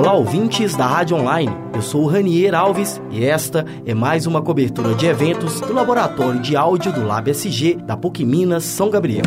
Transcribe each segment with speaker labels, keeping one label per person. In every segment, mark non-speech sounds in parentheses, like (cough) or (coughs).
Speaker 1: Olá, ouvintes da Rádio Online. Eu sou o Ranier Alves e esta é mais uma cobertura de eventos do Laboratório de Áudio do Lab SG da PUC Minas São Gabriel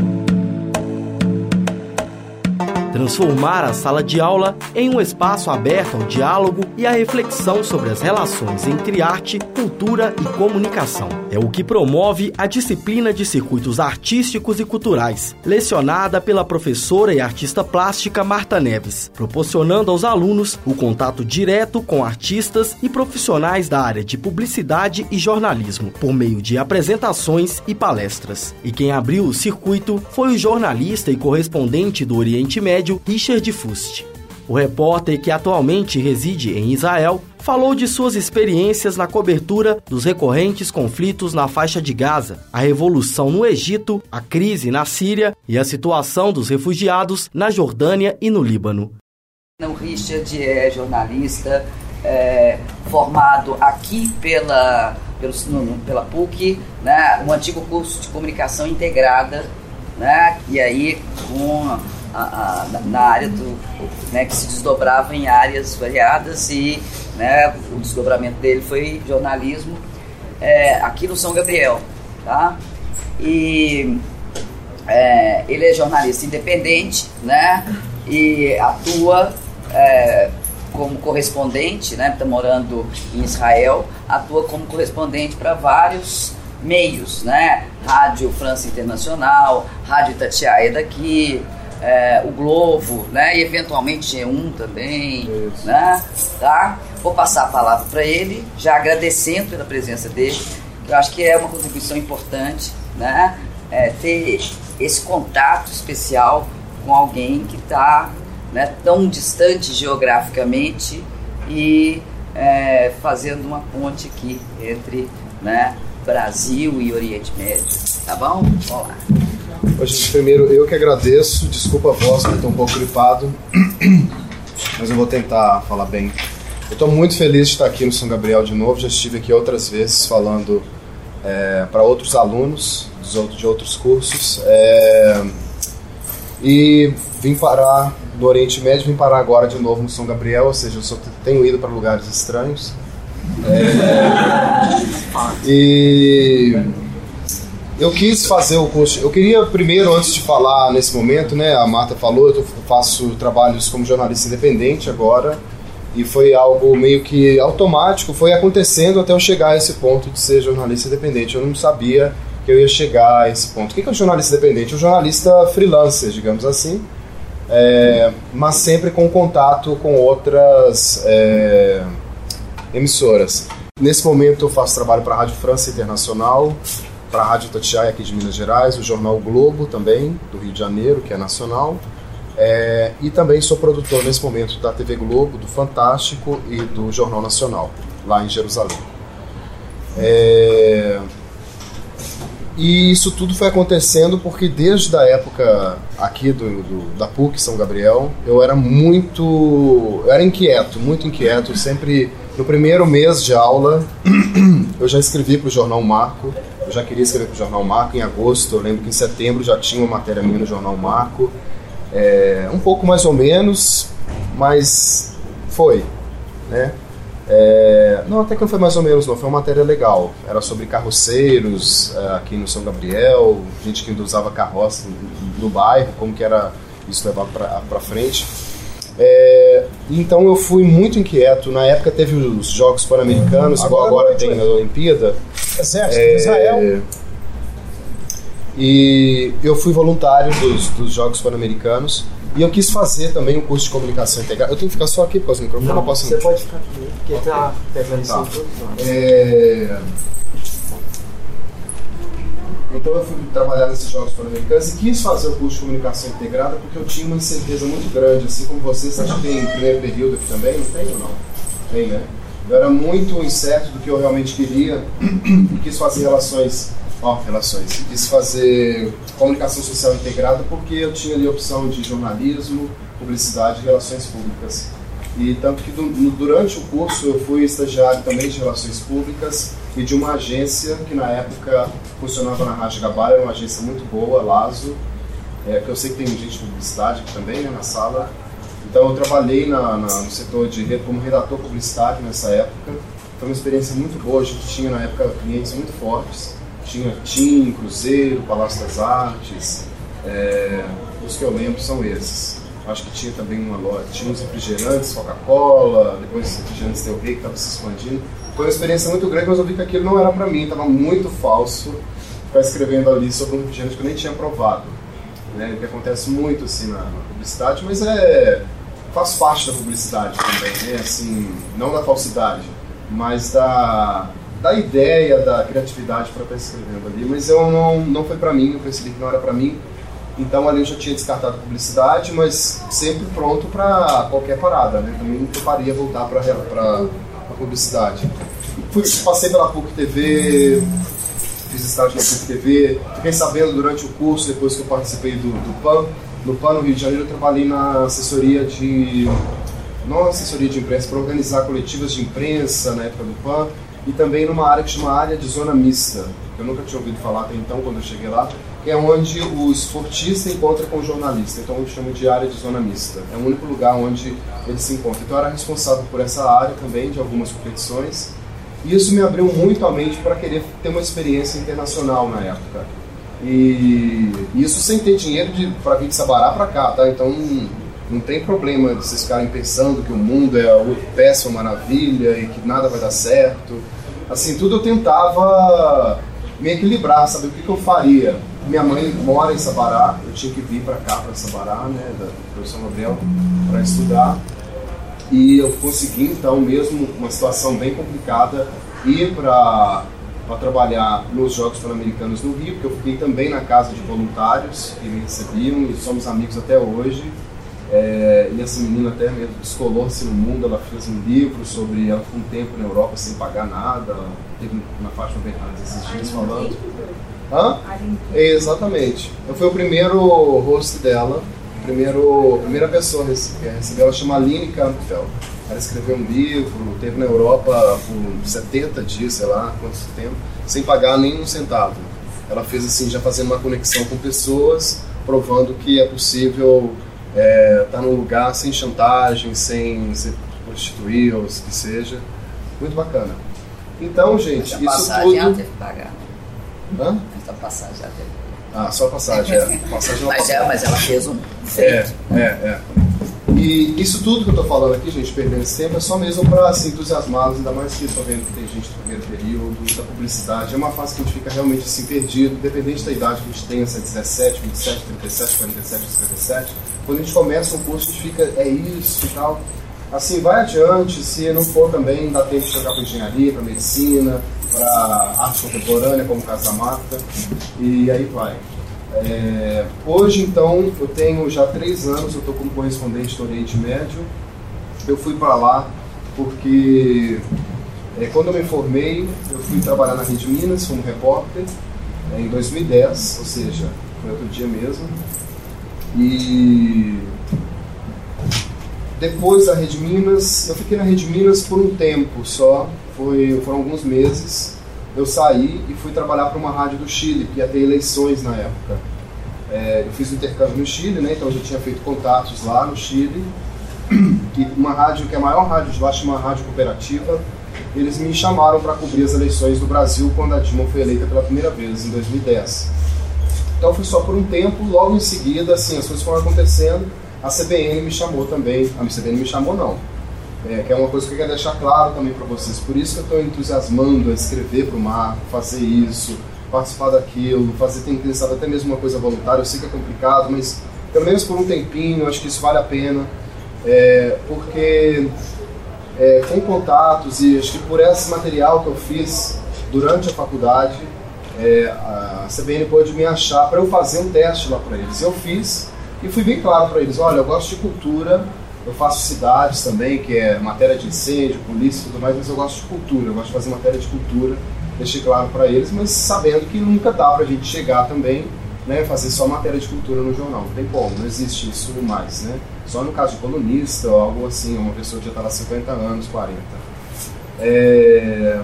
Speaker 1: transformar a sala de aula em um espaço aberto ao diálogo e à reflexão sobre as relações entre arte, cultura e comunicação. É o que promove a disciplina de circuitos artísticos e culturais, lecionada pela professora e artista plástica Marta Neves, proporcionando aos alunos o contato direto com artistas e profissionais da área de publicidade e jornalismo, por meio de apresentações e palestras. E quem abriu o circuito foi o jornalista e correspondente do Oriente Médio médio Richard Fust. O repórter, que atualmente reside em Israel, falou de suas experiências na cobertura dos recorrentes conflitos na faixa de Gaza, a revolução no Egito, a crise na Síria e a situação dos refugiados na Jordânia e no Líbano.
Speaker 2: O Richard é jornalista é, formado aqui pela, pelo, pela PUC, né, um antigo curso de comunicação integrada, né, e aí com a, a, na área do né, que se desdobrava em áreas variadas e né, o desdobramento dele foi jornalismo é, aqui no São Gabriel, tá? E é, ele é jornalista independente, né? E atua é, como correspondente, né? Está morando em Israel, atua como correspondente para vários meios, né? Rádio França Internacional, Rádio Itatiaia daqui, é, o Globo, né? E eventualmente G1 também, Isso. né? Tá? Vou passar a palavra para ele, já agradecendo pela presença dele. Eu acho que é uma contribuição importante, né? É, ter esse contato especial com alguém que está né, tão distante geograficamente e é, fazendo uma ponte aqui entre né, Brasil e Oriente Médio. Tá bom? Vamos lá.
Speaker 3: Gente, primeiro eu que agradeço, desculpa a voz, que estou um pouco gripado, (clears throat) mas eu vou tentar falar bem. Eu estou muito feliz de estar aqui no São Gabriel de novo, já estive aqui outras vezes falando é, para outros alunos de outros cursos. É, e vim parar no Oriente Médio, vim parar agora de novo no São Gabriel, ou seja, eu só tenho ido para lugares estranhos. É, e eu quis fazer o curso. Eu queria primeiro, antes de falar nesse momento, né? A Marta falou, eu faço trabalhos como jornalista independente agora. E foi algo meio que automático, foi acontecendo até eu chegar a esse ponto de ser jornalista independente. Eu não sabia que eu ia chegar a esse ponto. O que é um jornalista independente? Um jornalista freelancer, digamos assim, é, mas sempre com contato com outras é, emissoras. Nesse momento eu faço trabalho para a Rádio França Internacional, para a Rádio Tatiaia aqui de Minas Gerais, o Jornal Globo também, do Rio de Janeiro, que é nacional. É, e também sou produtor nesse momento da TV Globo, do Fantástico e do Jornal Nacional, lá em Jerusalém. É, e isso tudo foi acontecendo porque desde a época aqui do, do, da PUC São Gabriel, eu era muito. Eu era inquieto, muito inquieto. Sempre no primeiro mês de aula, (clears throat) eu já escrevi para o Jornal Marco eu já queria escrever para o Jornal Marco em agosto. Eu lembro que em setembro já tinha uma matéria minha no Jornal Marco. É, um pouco mais ou menos, mas foi, né? É, não, até que não foi mais ou menos, não. Foi uma matéria legal. Era sobre carroceiros é, aqui no São Gabriel, gente que usava carroça no bairro, como que era isso levado para frente. É, então eu fui muito inquieto. Na época teve os Jogos Pan-Americanos, igual agora tem a Olimpíada.
Speaker 4: Exército é, Israel.
Speaker 3: E eu fui voluntário dos, dos Jogos Pan-Americanos. E eu quis fazer também um curso de comunicação integrada. Eu tenho que ficar só aqui por causa do microfone?
Speaker 4: Não, não posso você pode ficar aqui, porque tá pegando tá.
Speaker 3: É... Então eu fui trabalhar nesses Jogos Pan-Americanos e quis fazer o curso de comunicação integrada porque eu tinha uma incerteza muito grande, assim como vocês, acho que tem primeiro período aqui também, não tem ou não? Tem, né? Eu era muito incerto do que eu realmente queria e quis fazer relações, ó, relações, quis fazer comunicação social integrada porque eu tinha ali a opção de jornalismo, publicidade e relações públicas. E tanto que durante o curso eu fui estagiário também de relações públicas e de uma agência que na época funcionava na Rádio Gabara, era uma agência muito boa, Lazo, é, que eu sei que tem gente de publicidade aqui também né, na sala. Então eu trabalhei na, na, no setor de como redator publicitário nessa época. Foi uma experiência muito boa. A gente tinha na época clientes muito fortes. Tinha TIM, Cruzeiro, Palácio das Artes. É, os que eu lembro são esses. Acho que tinha também uma loja, tinha uns refrigerantes, Coca-Cola, depois os refrigerantes Del Rey que estava se expandindo. Foi uma experiência muito grande, mas eu vi que aquilo não era para mim, estava muito falso ficar escrevendo ali sobre um refrigerante que eu nem tinha provado. Né? Que acontece muito assim na, na publicidade, mas é faz parte da publicidade também, né? Assim, não da falsidade, mas da, da ideia, da criatividade para estar escrevendo ali. Mas eu não, não foi para mim, eu percebi que não era para mim. Então ali eu já tinha descartado publicidade, mas sempre pronto para qualquer parada, né? Também não toparia voltar para publicidade. Fui, passei pela PUC TV, fiz estágio na PUC TV, fiquei sabendo durante o curso, depois que eu participei do, do PAN, no PAN no Rio de Janeiro eu trabalhei na assessoria de não assessoria de imprensa, para organizar coletivas de imprensa na época do PAN e também numa área que chama área de zona mista. Eu nunca tinha ouvido falar até então quando eu cheguei lá, é onde o esportista encontra com o jornalista. Então eu chamo de área de zona mista. É o único lugar onde eles se encontram. Então eu era responsável por essa área também de algumas competições. E isso me abriu muito a mente para querer ter uma experiência internacional na época. E isso sem ter dinheiro para vir de Sabará para cá, tá? Então não, não tem problema de vocês ficarem pensando que o mundo é a péssima maravilha e que nada vai dar certo. Assim, tudo eu tentava me equilibrar, saber o que, que eu faria. Minha mãe mora em Sabará, eu tinha que vir para cá, para Sabará, né, da professor Gabriel, para estudar. E eu consegui, então, mesmo uma situação bem complicada, ir para para trabalhar nos Jogos Pan-Americanos no Rio, porque eu fiquei também na casa de voluntários que me recebiam e somos amigos até hoje. É, e essa menina até mesmo descolou-se no mundo, ela fez um livro sobre, ela ficou um tempo na Europa sem pagar nada, teve na Fátima Bernardes esses dias falando. Hã? Exatamente. Eu fui o primeiro host dela, primeiro, primeira pessoa que recebeu, ela chama Aline Campbell. Ela escreveu um livro, teve na Europa por 70 dias, sei lá, quanto tempo, sem pagar nem um centavo. Ela fez assim, já fazendo uma conexão com pessoas, provando que é possível estar é, tá num lugar sem chantagem, sem se prostituir ou que seja. Muito bacana. Então, gente, isso tudo.
Speaker 2: ela teve que pagar.
Speaker 3: Hã?
Speaker 2: Essa passagem teve.
Speaker 3: Ah, só a passagem, é. A passagem ela
Speaker 2: Mas, é, mas ela fez um
Speaker 3: É,
Speaker 2: feito.
Speaker 3: é, é. E isso tudo que eu tô falando aqui, gente, perdendo esse tempo, é só mesmo para se entusiasmá-los, ainda mais que tô vendo que tem gente do primeiro período, da publicidade. É uma fase que a gente fica realmente assim perdido, independente da idade que a gente tenha, se é 17, 27, 37, 47, 57. Quando a gente começa um curso, a gente fica, é isso e tal. Assim, vai adiante, se não for também, dá tempo de jogar para engenharia, para medicina, para arte contemporânea, como da Marta, e aí vai. É, hoje, então, eu tenho já três anos, eu estou como correspondente do Oriente Médio. Eu fui para lá porque é, quando eu me formei, eu fui trabalhar na Rede Minas como repórter é, em 2010, ou seja, foi outro dia mesmo. E depois da Rede Minas, eu fiquei na Rede Minas por um tempo só, foi, foram alguns meses. Eu saí e fui trabalhar para uma rádio do Chile, que ia ter eleições na época. É, eu fiz o intercâmbio no Chile, né, então eu já tinha feito contatos lá no Chile. E uma rádio que é a maior rádio de lá, chama Rádio Cooperativa, eles me chamaram para cobrir as eleições do Brasil quando a Dilma foi eleita pela primeira vez, em 2010. Então foi só por um tempo, logo em seguida, assim, as coisas foram acontecendo, a CBN me chamou também, a CBN me chamou não, é, que é uma coisa que eu quero deixar claro também para vocês, por isso que eu estou entusiasmando a escrever para o Marco, fazer isso, participar daquilo, fazer, tem pensar até mesmo uma coisa voluntária, eu sei que é complicado, mas pelo menos por um tempinho, acho que isso vale a pena, é, porque é, com contatos e acho que por esse material que eu fiz durante a faculdade, é, a CBN pôde me achar para eu fazer um teste lá para eles. Eu fiz e fui bem claro para eles: olha, eu gosto de cultura, eu faço cidades também, que é matéria de incêndio, polícia e tudo mais, mas eu gosto de cultura, eu gosto de fazer matéria de cultura. Deixei claro para eles, mas sabendo que nunca dá para a gente chegar também, né, fazer só matéria de cultura no jornal. Não tem como, não existe isso mais, né? Só no caso de colunista ou algo assim, uma pessoa que já está lá 50 anos, 40. É...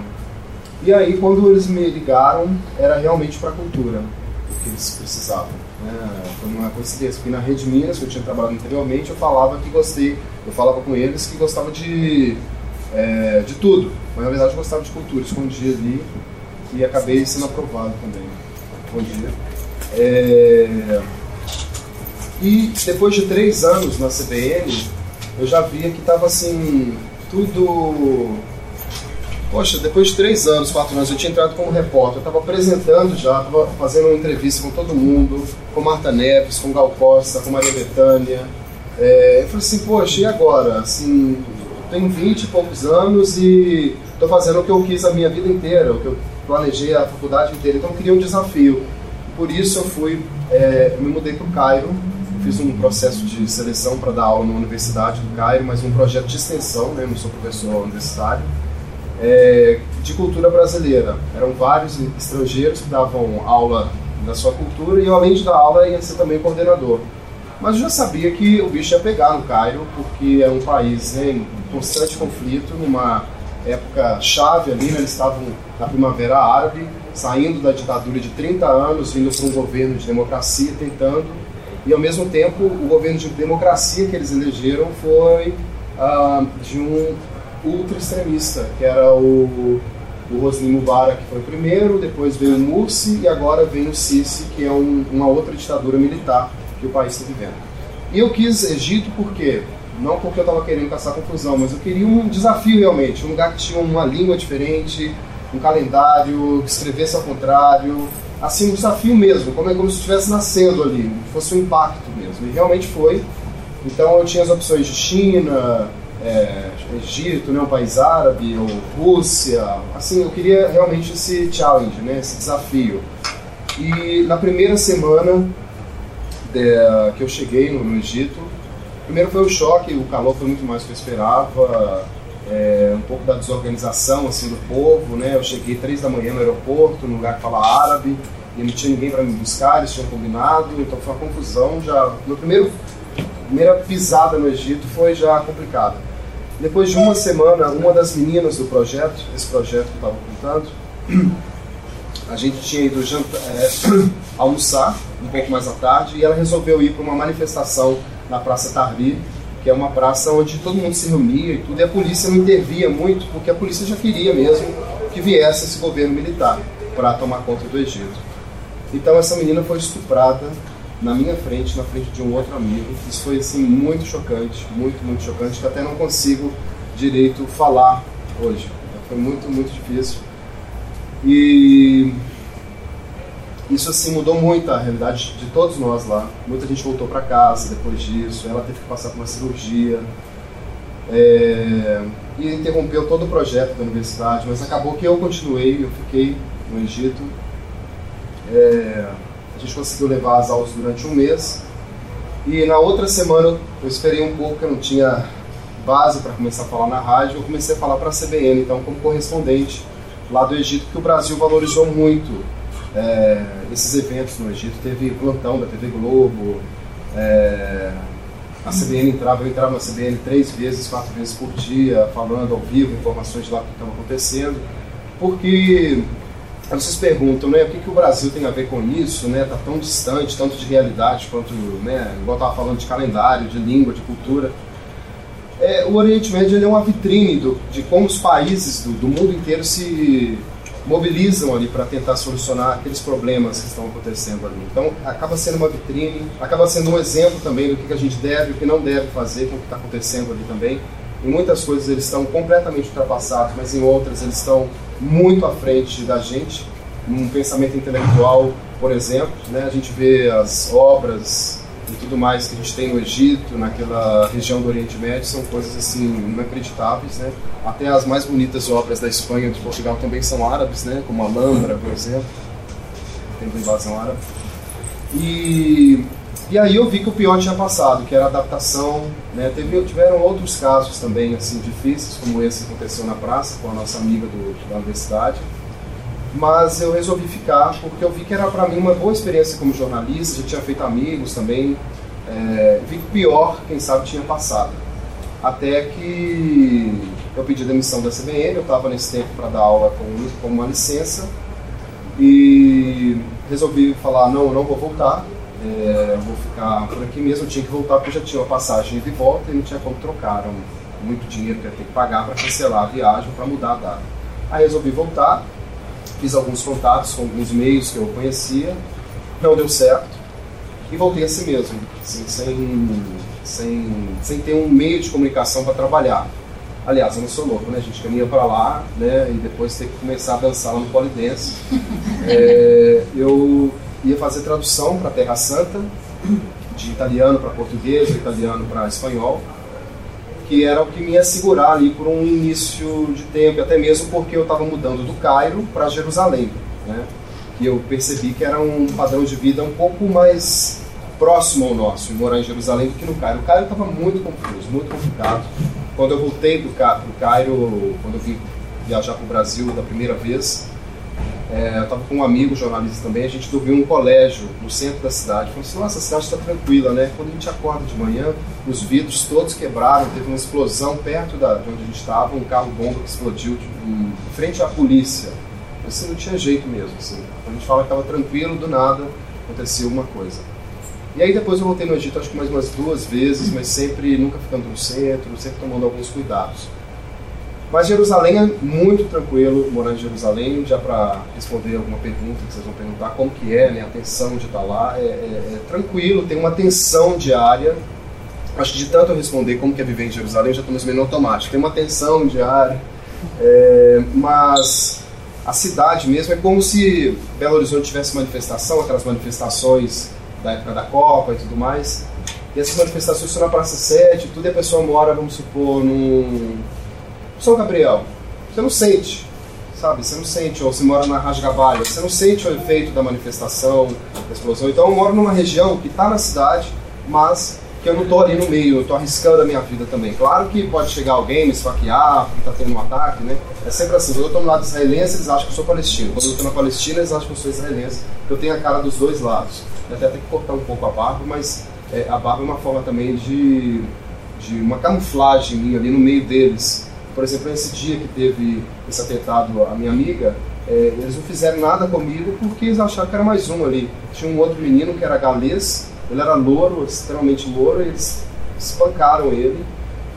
Speaker 3: E aí, quando eles me ligaram, era realmente para cultura o que eles precisavam. Né? Foi uma coincidência, porque na Rede Minas, que eu tinha trabalhado anteriormente, eu falava que gostei, eu falava com eles que gostava de, é, de tudo, mas na verdade eu gostava de cultura, escondia ali e acabei sendo aprovado também. Bom dia. É... E depois de três anos na CBN, eu já via que estava assim, tudo. Poxa, depois de três anos, quatro anos, eu tinha entrado como repórter, eu estava apresentando já, estava fazendo uma entrevista com todo mundo, com Marta Neves, com Gal Costa, com Maria Bethânia. É, eu falei assim, poxa, e agora? Assim, tenho 20 e poucos anos e estou fazendo o que eu quis a minha vida inteira, o que eu planejei a faculdade inteira, então eu queria um desafio. Por isso eu fui, é, eu me mudei para o Cairo, fiz um processo de seleção para dar aula na Universidade do Cairo, mas um projeto de extensão, né, não sou professor universitário, é, de cultura brasileira. Eram vários estrangeiros que davam aula da sua cultura e eu, além de dar aula, ia ser também coordenador. Mas eu já sabia que o bicho ia pegar no Cairo, porque é um país em constante conflito, numa época chave ali, né, eles estavam na Primavera Árabe, saindo da ditadura de 30 anos, vindo para um governo de democracia, tentando, e ao mesmo tempo o governo de democracia que eles elegeram foi ah, de um ultra extremista, que era o, o Hosni Mubarak, que foi o primeiro, depois veio o Mursi e agora vem o Sisi, que é um, uma outra ditadura militar que o país está vivendo. E eu quis Egito porque não porque eu estava querendo caçar confusão, mas eu queria um desafio realmente, um lugar que tinha uma língua diferente, um calendário, que escrevesse ao contrário, assim, um desafio mesmo, como é como se estivesse nascendo ali, fosse um impacto mesmo. E realmente foi. Então eu tinha as opções de China, é, Egito, né, um país árabe, ou Rússia, assim, eu queria realmente esse challenge, né, esse desafio. E na primeira semana de, que eu cheguei no, no Egito, primeiro foi o choque, o calor foi muito mais do que eu esperava, é, um pouco da desorganização assim do povo, né? Eu cheguei três da manhã no aeroporto, num lugar que fala árabe, e não tinha ninguém para me buscar, eles tinham combinado, então foi uma confusão. Já meu primeiro primeira pisada no Egito foi já complicada. Depois de uma semana, uma das meninas do projeto, esse projeto que estava contando, a gente tinha ido jantar, é, almoçar um pouco mais à tarde e ela resolveu ir para uma manifestação na Praça Tarbi, que é uma praça onde todo mundo se reunia e tudo, e a polícia não intervia muito, porque a polícia já queria mesmo que viesse esse governo militar para tomar conta do Egito. Então essa menina foi estuprada na minha frente, na frente de um outro amigo. Isso foi assim muito chocante, muito, muito chocante, que até não consigo direito falar hoje. Foi muito, muito difícil. E isso assim mudou muito a realidade de todos nós lá. Muita gente voltou para casa depois disso, ela teve que passar por uma cirurgia. É, e interrompeu todo o projeto da universidade, mas acabou que eu continuei, eu fiquei no Egito. É, a gente conseguiu levar as aulas durante um mês. E na outra semana eu esperei um pouco, eu não tinha base para começar a falar na rádio, eu comecei a falar para a CBN, então como correspondente lá do Egito, que o Brasil valorizou muito é, esses eventos no Egito. Teve plantão da TV Globo, é, a CBN entrava, eu entrava na CBN três vezes, quatro vezes por dia, falando ao vivo informações de lá que estava acontecendo, porque vocês perguntam, né, o que, que o Brasil tem a ver com isso, né, tá tão distante, tanto de realidade quanto, né, igual estava falando de calendário, de língua, de cultura. É, o Oriente Médio é uma vitrine do, de como os países do, do mundo inteiro se mobilizam ali para tentar solucionar aqueles problemas que estão acontecendo ali. Então, acaba sendo uma vitrine, acaba sendo um exemplo também do que a gente deve o que não deve fazer com o que está acontecendo ali também. Em muitas coisas eles estão completamente ultrapassados, mas em outras eles estão muito à frente da gente. Num pensamento intelectual, por exemplo, né, a gente vê as obras e tudo mais que a gente tem no Egito, naquela região do Oriente Médio, são coisas assim inacreditáveis, né? Até as mais bonitas obras da Espanha e de Portugal também são árabes, né? Como a Alhambra, por exemplo, tem uma invasão árabe. E, e aí eu vi que o pior tinha passado, que era adaptação, né? Teve, tiveram outros casos também assim difíceis, como esse que aconteceu na praça com a nossa amiga do, da universidade mas eu resolvi ficar porque eu vi que era para mim uma boa experiência como jornalista, já tinha feito amigos também, é, vi que o pior, quem sabe, tinha passado. Até que eu pedi demissão da CBN, eu estava nesse tempo para dar aula com, com uma licença e resolvi falar, não, eu não vou voltar, é, vou ficar por aqui mesmo. Eu tinha que voltar porque já tinha uma passagem de volta e não tinha como trocar. Era muito dinheiro que eu ia ter que pagar para cancelar a viagem, para mudar a data. Aí resolvi voltar, fiz alguns contatos com alguns meios que eu conhecia, não deu certo e voltei a si mesmo, assim, sem, sem, sem ter um meio de comunicação para trabalhar. Aliás, eu não sou louco, né? A gente caminha para lá, né? E depois tem que começar a dançar lá no polidense. (laughs) É, eu ia fazer tradução para Terra Santa, de italiano para português, de italiano para espanhol, que era o que me ia segurar ali por um início de tempo, até mesmo porque eu estava mudando do Cairo para Jerusalém, né? E eu percebi que era um padrão de vida um pouco mais próximo ao nosso, morar em Jerusalém do que no Cairo. O Cairo estava muito confuso, muito complicado. Quando eu voltei do Cairo, quando eu vim viajar para o Brasil da primeira vez, é, eu estava com um amigo jornalista também, a gente dormiu num colégio no centro da cidade. Falei assim, nossa, a cidade está tranquila, né? Quando a gente acorda de manhã, os vidros todos quebraram, teve uma explosão perto da, de onde a gente estava, um carro bomba que explodiu em frente à polícia. Assim, não tinha jeito mesmo. Assim. A gente fala que estava tranquilo, do nada aconteceu uma coisa. E aí depois eu voltei no Egito, acho que mais umas duas vezes, mas sempre, nunca ficando no centro, sempre tomando alguns cuidados. Mas Jerusalém é muito tranquilo morar em Jerusalém, já para responder alguma pergunta que vocês vão perguntar, como que é, né, a tensão de estar lá, é, é, é tranquilo, tem uma tensão diária. Acho que de tanto eu responder como que é viver em Jerusalém, já estou mais ou automático. Tem uma tensão diária, é, mas a cidade mesmo é como se Belo Horizonte tivesse manifestação, aquelas manifestações da época da Copa e tudo mais. E essas manifestações são na Praça 7, tudo e a pessoa mora, vamos supor, num são Gabriel, você não sente, sabe? Você não sente, ou você mora na Rasgabalha, você não sente o efeito da manifestação, da explosão. Então eu moro numa região que está na cidade, mas que eu não estou ali no meio, eu estou arriscando a minha vida também. Claro que pode chegar alguém me esfaquear, porque está tendo um ataque, né? É sempre assim, quando eu estou no lado israelense, eles acham que eu sou palestino. Quando eu estou na Palestina, eles acham que eu sou israelense. Eu tenho a cara dos dois lados. Eu até tenho que cortar um pouco a barba, mas é, a barba é uma forma também de, de uma camuflagem minha ali no meio deles por exemplo, esse dia que teve esse atentado à minha amiga, é, eles não fizeram nada comigo porque eles acharam que era mais um ali. Tinha um outro menino que era galês, ele era louro, extremamente louro, e eles espancaram ele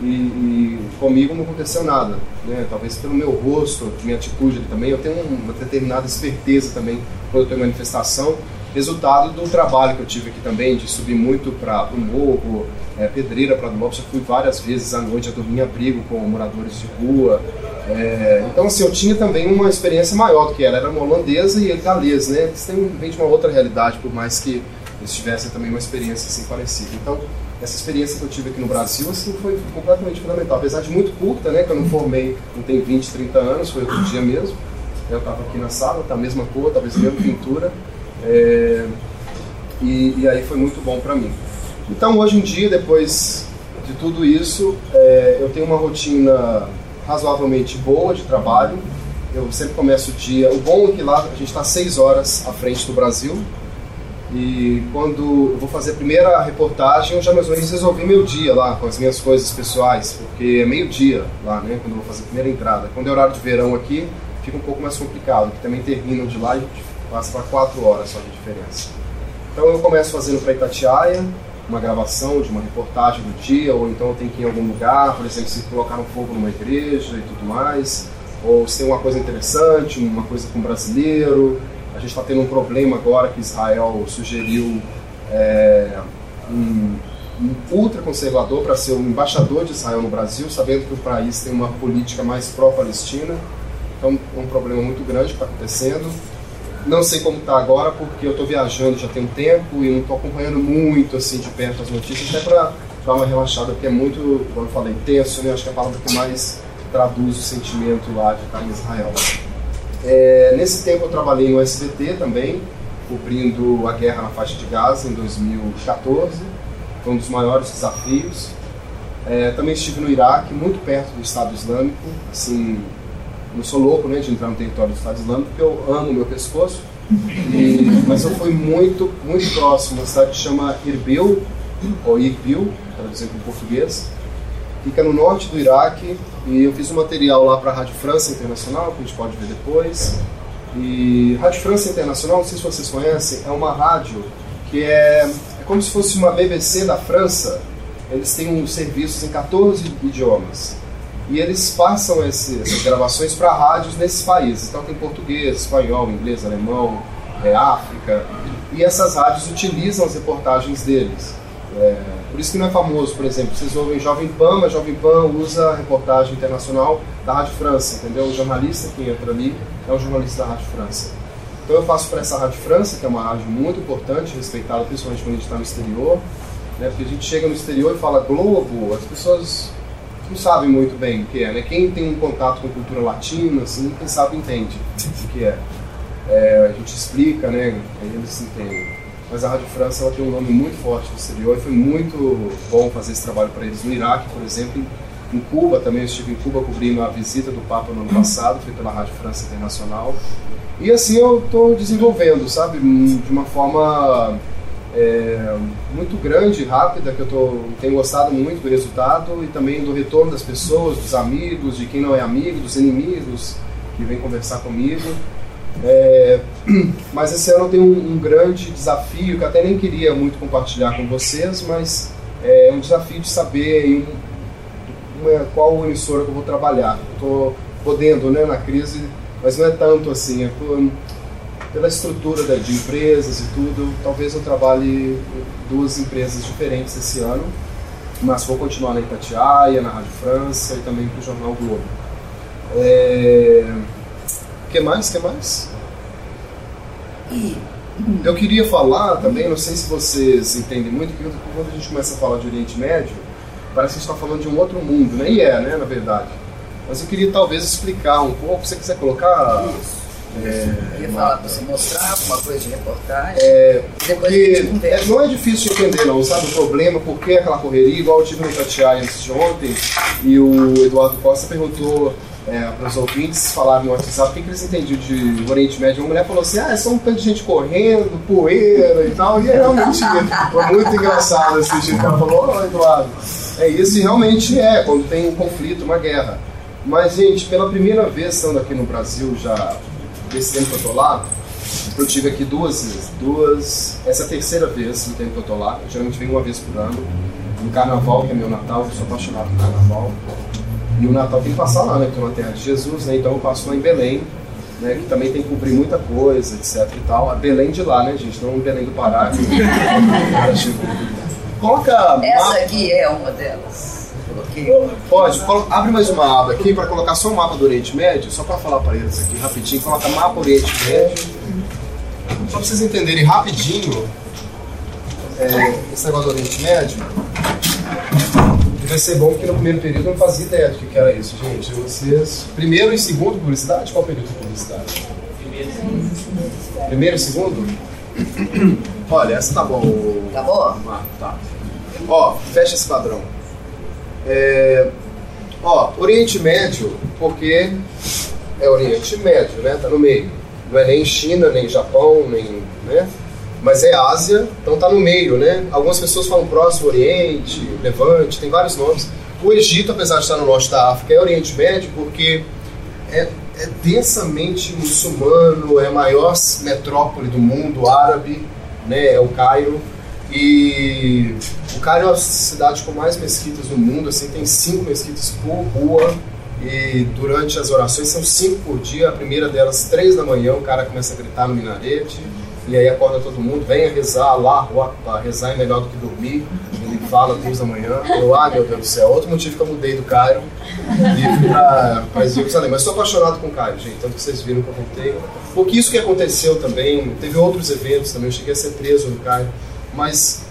Speaker 3: e, e, comigo não aconteceu nada. Né? Talvez pelo meu rosto, minha atitude também, eu tenho uma determinada esperteza também quando eu tenho manifestação, resultado do trabalho que eu tive aqui também, de subir muito para o morro, é, pedreira para Lopes, já fui várias vezes à noite a dormir em abrigo com moradores de rua. É, então, assim, eu tinha também uma experiência maior do que ela. Era uma holandesa e ele galês, né? Eles têm, vem de uma outra realidade, por mais que eles tivessem também uma experiência assim parecida. Então, essa experiência que eu tive aqui no Brasil, assim, foi completamente fundamental. Apesar de muito curta, né? Que eu não formei, não tenho 20, 30 anos, foi outro dia mesmo. Eu estava aqui na sala, tá a mesma cor, talvez a mesma pintura. É, e, e aí foi muito bom para mim. Então, hoje em dia, depois de tudo isso, é, eu tenho uma rotina razoavelmente boa de trabalho. Eu sempre começo o dia. O bom é que lá a gente está seis horas à frente do Brasil. E quando eu vou fazer a primeira reportagem, eu já mais ou menos resolvi meu dia lá, com as minhas coisas pessoais, porque é meio-dia lá, né? Quando eu vou fazer a primeira entrada. Quando é horário de verão aqui, fica um pouco mais complicado, porque também terminam de lá e passa para quatro horas só de diferença. Então eu começo fazendo para Itatiaia, uma gravação de uma reportagem do dia, ou então tem que ir em algum lugar, por exemplo, se colocaram fogo numa igreja e tudo mais, ou se tem uma coisa interessante, uma coisa com um brasileiro. A gente está tendo um problema agora que Israel sugeriu é, um, um ultraconservador para ser o embaixador de Israel no Brasil, sabendo que o país tem uma política mais pró-Palestina. Então, é um problema muito grande que está acontecendo. Não sei como está agora, porque eu estou viajando já tem um tempo e não estou acompanhando muito assim de perto as notícias, até para dar uma relaxada, porque é muito, como eu falei, tenso, né? Acho que é a palavra que mais traduz o sentimento lá de estar em Israel. É, nesse tempo eu trabalhei no SBT também, cobrindo a guerra na faixa de Gaza em 2014. Foi um dos maiores desafios. É, também estive no Iraque, muito perto do Estado Islâmico, assim, não sou louco né, de entrar no território do Estado Islâmico, porque eu amo meu pescoço. E, mas eu fui muito, muito próximo. Uma cidade que chama Irbil, ou Irbil, para o português. Fica no norte do Iraque. E eu fiz um material lá para a Rádio França Internacional, que a gente pode ver depois. E Rádio França Internacional, não sei se vocês conhecem, é uma rádio que é, é como se fosse uma BBC da França. Eles têm um serviços em 14 idiomas. E eles passam esse, essas gravações para rádios nesses países. Então tem português, espanhol, inglês, alemão, é, África. E essas rádios utilizam as reportagens deles. É, por isso que não é famoso, por exemplo, vocês ouvem Jovem Pan, mas Jovem Pan usa a reportagem internacional da Rádio França, entendeu? O jornalista que entra ali é o jornalista da Rádio França. Então eu faço para essa Rádio França, que é uma rádio muito importante, respeitada principalmente quando a gente está no exterior, né? porque a gente chega no exterior e fala Globo, as pessoas não sabem muito bem o que é, né? Quem tem um contato com cultura latina, assim, quem sabe entende o que é. é a gente explica, né? Aí eles entendem mas a Rádio França ela tem um nome muito forte no exterior e foi muito bom fazer esse trabalho para eles. No Iraque, por exemplo, em Cuba também, eu estive em Cuba cobrindo a visita do Papa no ano passado, foi pela Rádio França Internacional. E assim eu estou desenvolvendo, sabe, de uma forma é, muito grande, rápida, que eu tô, tenho gostado muito do resultado e também do retorno das pessoas, dos amigos, de quem não é amigo, dos inimigos que vem conversar comigo. É, (clears throat) mas esse ano eu tenho um, um, grande desafio que eu até nem queria muito compartilhar com vocês, mas é um desafio de saber em, uma, qual emissora que eu vou trabalhar. Estou podendo né, na crise, mas não é tanto assim, é por, pela estrutura de empresas e tudo. Talvez eu trabalhe duas empresas diferentes esse ano, mas vou continuar na Itatiaia, na Rádio França e também para o Jornal Globo. É, que mais? que mais? Eu queria falar também, não sei se vocês entendem muito, que quando a gente começa a falar de Oriente Médio, parece que a gente está falando de um outro mundo, nem é, né, na verdade. Mas eu queria talvez explicar um pouco, se você quiser colocar.
Speaker 2: Isso. É, eu queria falar para você mostrar alguma coisa de reportagem.
Speaker 3: É, porque é, não é difícil de entender, não, sabe? O problema, por que aquela correria, igual eu tive no Itatiaia antes de ontem, e o Eduardo Costa perguntou é, para os ouvintes falarem no WhatsApp o que, que eles entendiam de Oriente Médio. Uma mulher falou assim: ah, é só um tanto de gente correndo, poeira e tal. E é realmente (laughs) foi muito engraçado esse que ela falou: oh, Eduardo, é isso, e realmente é, quando tem um conflito, uma guerra. Mas, gente, pela primeira vez estando aqui no Brasil, já desse tempo que eu tô lá, eu tive aqui duas vezes. Duas. Essa é a terceira vez no tempo que eu tô lá. Eu geralmente venho uma vez por ano. No carnaval, que é meu Natal, eu sou apaixonado por carnaval. E o Natal tem que passar lá, né? Porque é uma terra de Jesus, né? Então eu passo lá em Belém, né? Que também tem que cumprir muita coisa, etc e tal. A Belém de lá, né, gente? Não Belém do Pará. (laughs) Coloca.
Speaker 2: Essa aqui é uma delas.
Speaker 3: Pode, abre mais uma aba aqui para colocar só o mapa do Oriente Médio, só para falar para eles aqui rapidinho. Coloca mapa Oriente Médio. Só para vocês entenderem rapidinho é, esse negócio do Oriente Médio. E vai ser bom porque no primeiro período eu não fazia ideia do que era isso, gente. Vocês. Primeiro e segundo publicidade? Qual período de publicidade? Primeiro e segundo? Olha, essa tá bom.
Speaker 2: Tá boa?
Speaker 3: Ah, tá. Ó, fecha esse padrão. É, ó, Oriente Médio, porque é Oriente Médio, né? Tá no meio. Não é nem China, nem Japão, nem. Né? mas é Ásia, então está no meio, né? Algumas pessoas falam Próximo Oriente, Levante, tem vários nomes. O Egito, apesar de estar no norte da África, é Oriente Médio porque é, é densamente muçulmano, é a maior metrópole do mundo árabe, né? É o Cairo. E o Cairo é a cidade com mais mesquitas do mundo, assim, tem cinco mesquitas por rua. E durante as orações são cinco por dia. A primeira delas, três da manhã, o cara começa a gritar no minarete e aí acorda todo mundo, venha rezar lá, rezar é melhor do que dormir. Ele fala duas da manhã. Eu, ah, meu Deus do céu, outro motivo que eu mudei do Cairo e fui para Jerusalém. Mas estou apaixonado com o Cairo, gente, tanto que vocês viram que eu voltei. Porque isso que aconteceu também, teve outros eventos também, eu cheguei a ser preso no Cairo, mas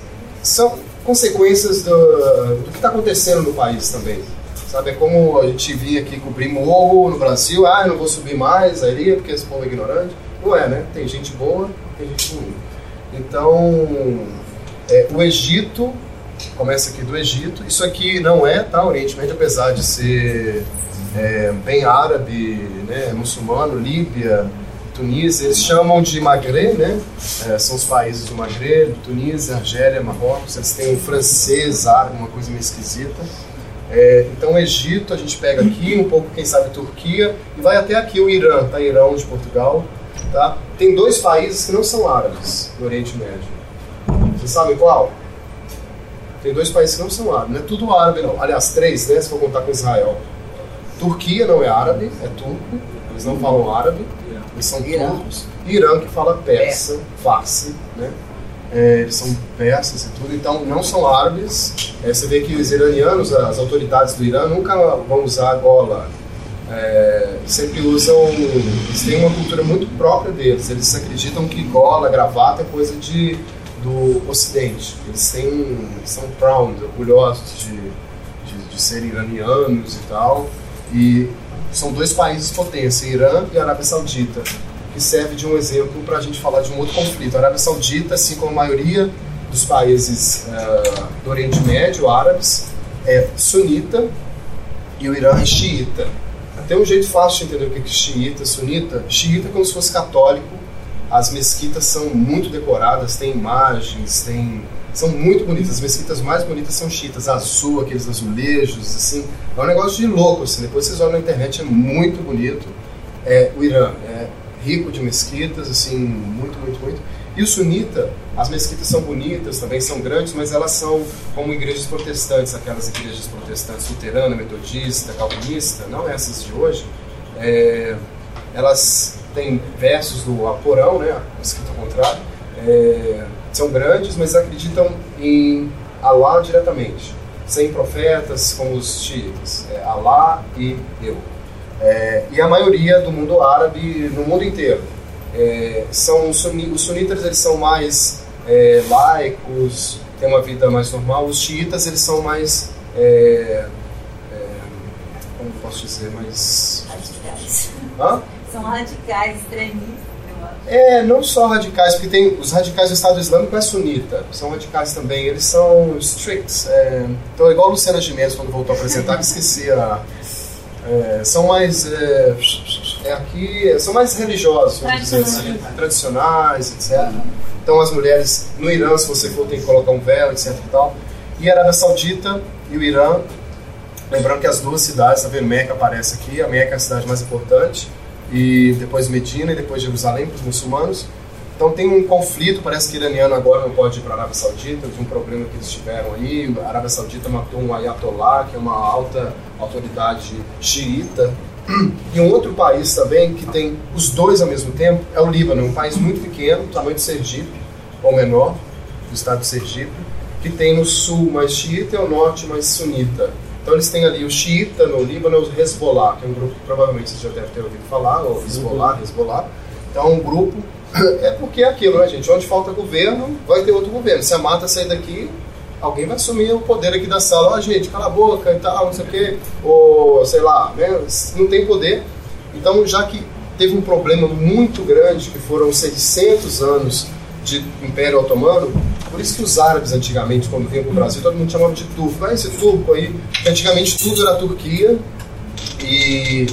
Speaker 3: são consequências do, do que está acontecendo no país também. Sabe, é como a gente vinha aqui cobrir morro no Brasil, ah, eu não vou subir mais aí porque esse povo é ignorante. Não é, né? Tem gente boa, tem gente ruim. Então, é, o Egito, começa aqui do Egito, isso aqui não é, tá? Oriente Médio, apesar de ser é, bem árabe, né, muçulmano, Líbia, Tunísia, eles chamam de Maghreb, né? É, são os países do Maghreb, Tunísia, Argélia, Marrocos, eles têm um francês, árabe, uma coisa meio esquisita. É, então, o Egito, a gente pega aqui, um pouco, quem sabe, Turquia, e vai até aqui o Irã, tá? Irão de Portugal, Tá? Tem dois países que não são árabes no Oriente Médio. Vocês sabem qual? Tem dois países que não são árabes, não é tudo árabe não. Aliás, três, né, se for contar com Israel. Turquia não é árabe, é turco, eles não falam árabe, eles são
Speaker 2: Irã.
Speaker 3: turcos. Irã que fala persa, farsi, né? É, eles são persas e tudo, então não são árabes. É, você vê que os iranianos, as autoridades do Irã, nunca vão usar gola. É, sempre usam. Eles têm uma cultura muito própria deles. Eles acreditam que gola, gravata é coisa de, do Ocidente. Eles têm, são proud, orgulhosos de, de, de serem iranianos e tal. E são dois países potência, Irã e Arábia Saudita que serve de um exemplo para a gente falar de um outro conflito. A Arábia Saudita, assim como a maioria dos países eh, do Oriente Médio, árabes, é sunita e o Irã é xiita. Tem um jeito fácil de entender o que é xiita, sunita. Xiita é como se fosse católico. As mesquitas são muito decoradas, tem imagens, tem são muito bonitas. As mesquitas mais bonitas são xiitas, azul, aqueles azulejos, assim. É um negócio de louco, assim. Depois vocês olham na internet, é muito bonito. É, o Irã é rico de mesquitas, assim, muito, muito, muito. E o sunita, as mesquitas são bonitas, também são grandes, mas elas são como igrejas protestantes, aquelas igrejas protestantes luterana, metodista, calvinista, não essas de hoje. É, elas têm versos do Alcorão, né, escrito ao contrário, é, são grandes, mas acreditam em Alá diretamente, sem profetas como os xiitas. É Alá e eu. É, e a maioria do mundo árabe, no mundo inteiro, é, são os sunitas eles são mais é, laicos, têm uma vida mais normal. Os xiitas eles são mais, é, como posso dizer, mais
Speaker 5: Radicais.
Speaker 3: Hã?
Speaker 5: São radicais, extremistas, eu acho.
Speaker 3: É, não só radicais, porque tem os radicais do Estado Islâmico é sunita, são radicais também, eles são stricts. É, então, igual a Luciana Gimenez quando voltou a apresentar, que esqueci a. é, são mais. É, é aqui, são mais religiosos, vamos dizer assim, tradicionais, etc. Então, as mulheres no Irã, se você for, tem que colocar um véu, etc. E, tal. e a Arábia Saudita e o Irã, lembrando que as duas cidades, tá vendo? Meca aparece aqui, a Meca é a cidade mais importante e depois Medina e depois Jerusalém para os muçulmanos. Então tem um conflito, parece que iraniano agora não pode ir para a Arábia Saudita, de um problema que eles tiveram aí. A Arábia Saudita matou um ayatollah, que é uma alta autoridade xiita. E um outro país também que tem os dois ao mesmo tempo é o Líbano, um país muito pequeno, tamanho de Sergipe, ou menor, do estado de Sergipe, que tem no sul mais xiita e ao norte mais sunita. Então eles têm ali o xiita no Líbano, o Hezbollah, que é um grupo que provavelmente você já deve ter ouvido falar, ou Hezbollah, Hezbollah. Então é um grupo, (clears throat) é porque é aquilo, né gente? Onde falta governo, vai ter outro governo. Se a mata sair daqui, alguém vai assumir o poder aqui da sala. Ó, gente, cala a boca e tal, não sei o quê. Ou, sei lá, né? não tem poder. Então, já que teve um problema muito grande, que foram 600 anos de Império Otomano, por isso que os árabes antigamente, quando vinham para o Brasil, todo mundo chamava de turco. Ah, esse turco aí, antigamente tudo era Turquia e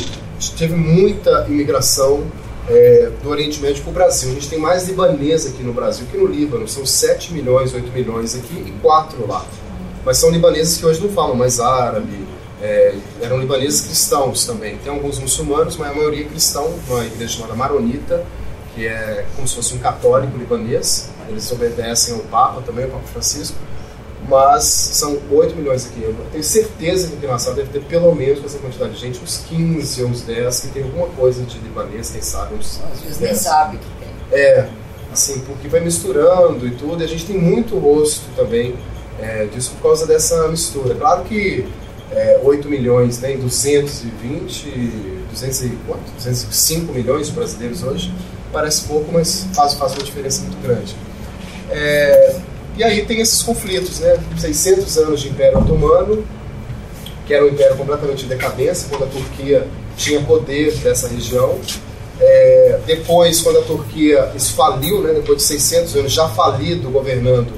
Speaker 3: teve muita imigração é, do Oriente Médio para o Brasil. A gente tem mais libanês aqui no Brasil que no Líbano. São 7 milhões, 8 milhões aqui e 4 lá. Mas são libaneses que hoje não falam mais árabe. É, eram libaneses cristãos também. Tem alguns muçulmanos, mas a maioria é cristão, uma igreja chamada Maronita, que é como se fosse um católico libanês. Eles obedecem ao Papa também, ao Papa Francisco. Mas são 8 milhões aqui. Eu tenho certeza que na sala deve ter pelo menos essa quantidade de gente, uns 15 ou uns 10 que tem alguma coisa de libanês, quem sabe, uns
Speaker 2: Às vezes nem
Speaker 3: 10.
Speaker 2: sabe que tem.
Speaker 3: É, assim, porque vai misturando e tudo, e a gente tem muito rosto também é, disso por causa dessa mistura. Claro que é, 8 milhões, né, em 220, 200 e quanto? 205 milhões de brasileiros hoje, parece pouco, mas faz, faz uma diferença muito grande. É, e aí tem esses conflitos, né? 600 anos de Império Otomano, que era um império completamente em decadência, quando a Turquia tinha poder dessa região. É, depois, quando a Turquia isso faliu, né, depois de 600 anos já falido governando,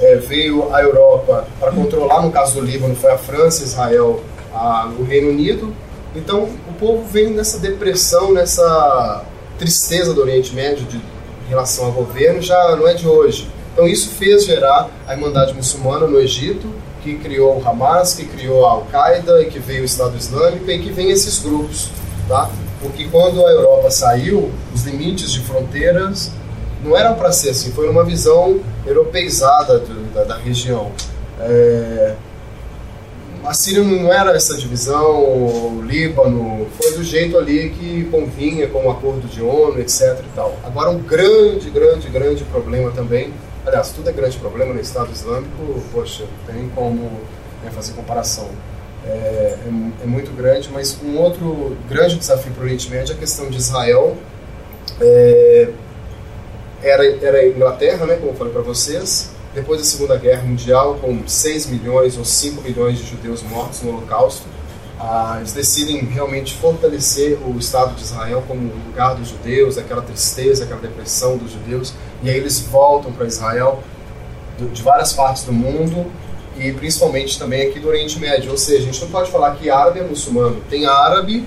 Speaker 3: é, veio a Europa para controlar, no caso do Líbano, foi a França, Israel, a, o Reino Unido. Então, o povo vem nessa depressão, nessa tristeza do Oriente Médio de, em relação ao governo, já não é de hoje. Então, isso fez gerar a Irmandade Muçulmana no Egito, que criou o Hamas, que criou a Al-Qaeda e que veio o Estado Islâmico e que vem esses grupos, tá? Porque quando a Europa saiu, os limites de fronteiras não era para ser assim, foi numa visão europeizada do, da, da, região. É, a Síria não era essa divisão, o Líbano, foi do jeito ali que convinha com o acordo de ONU, etc. E tal. Agora, um grande, grande, grande problema também, aliás, tudo é grande problema no Estado Islâmico, poxa, tem como né, fazer comparação. É, é, é, muito grande, mas um outro grande desafio para o Oriente Médio é a questão de Israel. É, era, era a Inglaterra, né, como eu falei para vocês, depois da Segunda Guerra Mundial, com 6 milhões ou 5 milhões de judeus mortos no Holocausto, ah, eles decidem realmente fortalecer o Estado de Israel como lugar dos judeus, aquela tristeza, aquela depressão dos judeus, e aí eles voltam para Israel de várias partes do mundo e principalmente também aqui do Oriente Médio. Ou seja, a gente não pode falar que árabe é muçulmano. Tem árabe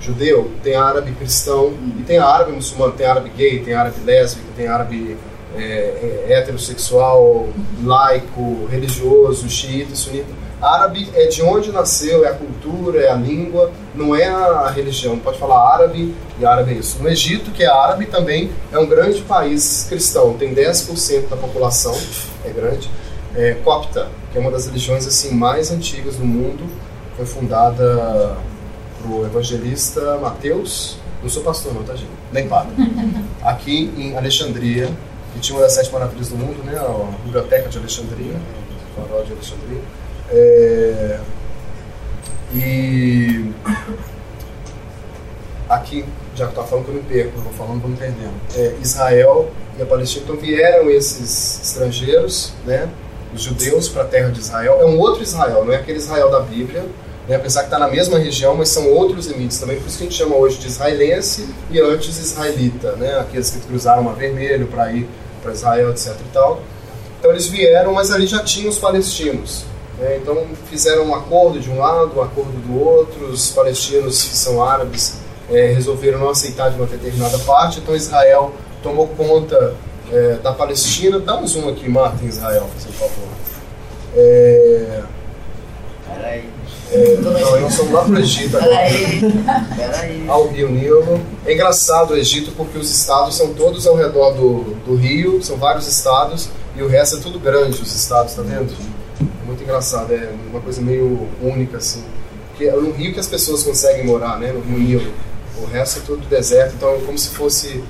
Speaker 3: judeu, tem árabe cristão, e tem árabe muçulmano, tem árabe gay, tem árabe lésbico, tem árabe é, é, heterossexual, laico, religioso, xiita, sunita. Árabe é de onde nasceu, é a cultura, é a língua, não é a religião. Não pode falar árabe e árabe é isso. No Egito, que é árabe, também é um grande país cristão, tem 10% da população, é grande, é copta, que é uma das religiões assim mais antigas do mundo, foi fundada pro evangelista Mateus, não sou pastor não, tá gente? Nem padre. (laughs) Aqui em Alexandria, que tinha uma das sete maravilhas do mundo, né? A Biblioteca de Alexandria, o farol de Alexandria. É... E aqui, já que eu falando que eu me perco, eu vou falando, vou me perdendo. É, Israel e a Palestina, então vieram esses estrangeiros, né? Os judeus para a terra de Israel. É um outro Israel, não é aquele Israel da Bíblia, né, apesar que está na mesma região, mas são outros emites também, por isso que a gente chama hoje de israelense e antes israelita, né, aqueles que cruzaram o Mar Vermelho para ir para Israel, etc. E tal. Então eles vieram, mas ali já tinham os palestinos. Né, então fizeram um acordo de um lado, um acordo do outro, os palestinos que são árabes é, resolveram não aceitar de uma determinada parte, então Israel tomou conta é, da Palestina. Dá um zoom aqui, Marta, em Israel, por favor. É...
Speaker 2: Peraí.
Speaker 3: É, não, nós somos lá pro Egito agora. Peraí.
Speaker 2: Peraí.
Speaker 3: Ao Rio Nilo. É engraçado o Egito porque os estados são todos ao redor do, do rio, são vários estados, e o resto é tudo grande, os estados, tá vendo? É muito engraçado, é uma coisa meio única, assim. Porque é no rio que as pessoas conseguem morar, né? No Rio Nilo. O resto é tudo deserto, então é como se fosse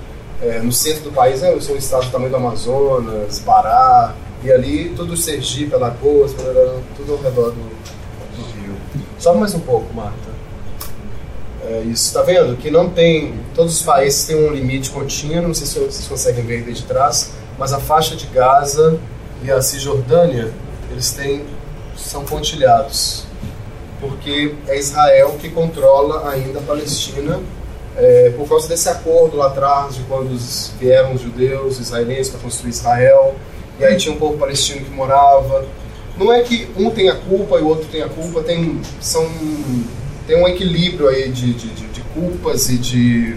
Speaker 3: é, no centro do país, né? Eu sou um estado do tamanho do Amazonas, Pará, e ali tudo Sergipe, Alagoas, tudo ao redor do, Sobe mais um pouco, Marta. É isso, tá vendo? Que não tem. Todos os países têm um limite contínuo, não sei se vocês conseguem ver desde trás, mas a faixa de Gaza e a Cisjordânia, eles têm. são pontilhados. Porque é Israel que controla ainda a Palestina é, por causa desse acordo lá atrás, de quando vieram os judeus, os israelenses para construir Israel, e aí tinha um povo palestino que morava, não é que um tem a culpa e o outro tem a culpa, tem, são, tem um equilíbrio aí de, de, de, de culpas e de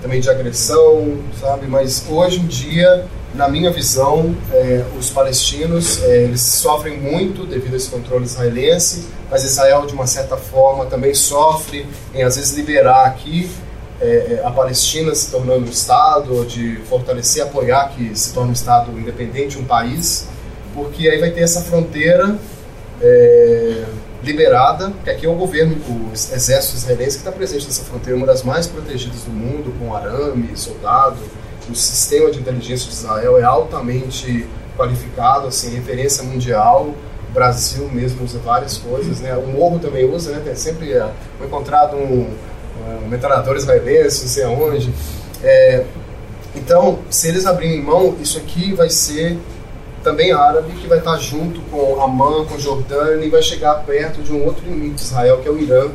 Speaker 3: também de agressão, sabe? Mas hoje em dia, na minha visão, é, os palestinos é, eles sofrem muito devido a esse controle israelense, mas Israel de uma certa forma também sofre em às vezes liberar aqui é, é a Palestina se tornando um estado, ou de fortalecer, apoiar que se torne um estado independente, um país porque aí vai ter essa fronteira é, liberada, que aqui é o governo, o exército israelense que está presente nessa fronteira, uma das mais protegidas do mundo, com arame, soldado. O sistema de inteligência de Israel é altamente qualificado, assim, referência mundial. O Brasil mesmo usa várias coisas, né? O Morro também usa, né? Tem sempre é, foi encontrado um, um metralhador israelense, não sei aonde. É, então, se eles abrirem mão, isso aqui vai ser também árabe, que vai estar junto com Amã, com Jordânia, e vai chegar perto de um outro inimigo de Israel, que é o Irã.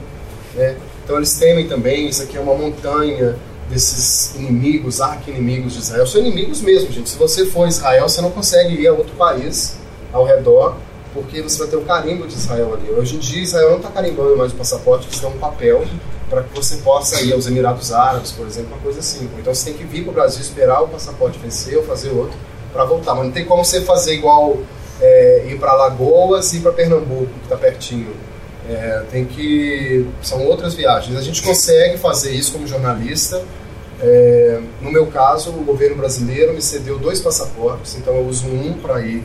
Speaker 3: Né? Então eles temem também, isso aqui é uma montanha desses inimigos, arqui-inimigos de Israel. São inimigos mesmo, gente. Se você for Israel, você não consegue ir a outro país ao redor, porque você vai ter o carimbo de Israel ali. Hoje em dia, Israel não está carimbando mais o passaporte, eles dão um papel para que você possa ir aos Emirados Árabes, por exemplo, uma coisa assim. Então você tem que vir para o Brasil, esperar o passaporte vencer ou fazer outro para voltar. Mas não tem como você fazer igual é, ir para Lagoas e ir para Pernambuco, que está pertinho. É, tem que. São outras viagens. A gente consegue fazer isso como jornalista, É, no meu caso, o governo brasileiro me cedeu dois passaportes, então eu uso um para ir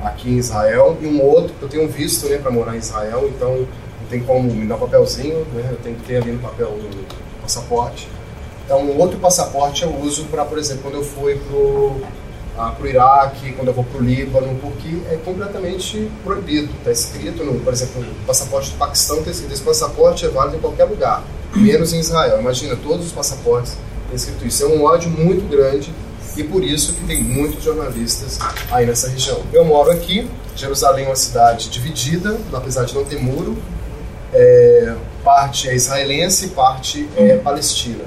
Speaker 3: aqui em Israel e um outro, eu tenho um visto né, para morar em Israel, então não tem como me dar papelzinho, né, eu tenho que ter ali no papel do passaporte. Então, um outro passaporte eu uso para, por exemplo, quando eu fui para o Iraque, quando eu vou para o Líbano, porque é completamente proibido. Está escrito, no, por exemplo, no passaporte do Paquistão, está escrito esse passaporte é válido em qualquer lugar, menos em Israel. Imagina, todos os passaportes têm escrito isso. É um ódio muito grande e por isso que tem muitos jornalistas aí nessa região. Eu moro aqui, Jerusalém é uma cidade dividida, apesar de não ter muro, é, parte é israelense parte é palestina.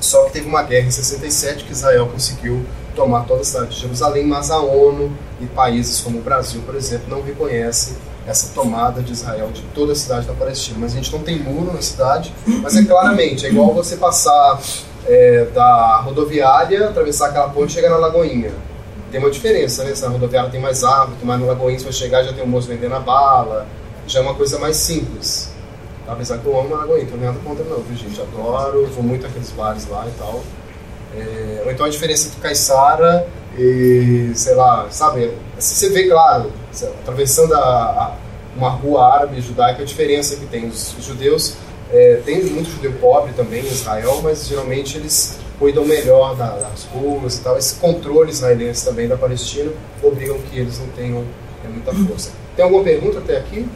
Speaker 3: Só que teve uma guerra em 67 que Israel conseguiu tomar toda a cidade de Jerusalém, mas a ONU e países como o Brasil, por exemplo, não reconhecem essa tomada de Israel de toda a cidade da Palestina. Mas a gente não tem muro na cidade, mas é claramente, é igual você passar é, da rodoviária, atravessar aquela ponte e chegar na Lagoinha. Tem uma diferença, né? Essa rodoviária tem mais árvore, mais na Lagoinha você vai chegar já tem um moço vendendo a bala, já é uma coisa mais simples. Apesar que eu amo a Lagoinha, então não nada contra não, viu gente? Adoro, vou muito aqueles bares lá e tal. É, ou então a diferença entre Caiçara e, sei lá, sabe? Assim, você vê, claro, atravessando a, a, uma rua árabe judaica, a diferença que tem. Os, os judeus, é, tem muito judeu pobre também em Israel, mas geralmente eles cuidam melhor da, das ruas e tal. Esse controle israelense também da Palestina obrigam que eles não tenham é, muita força. Tem alguma pergunta até aqui?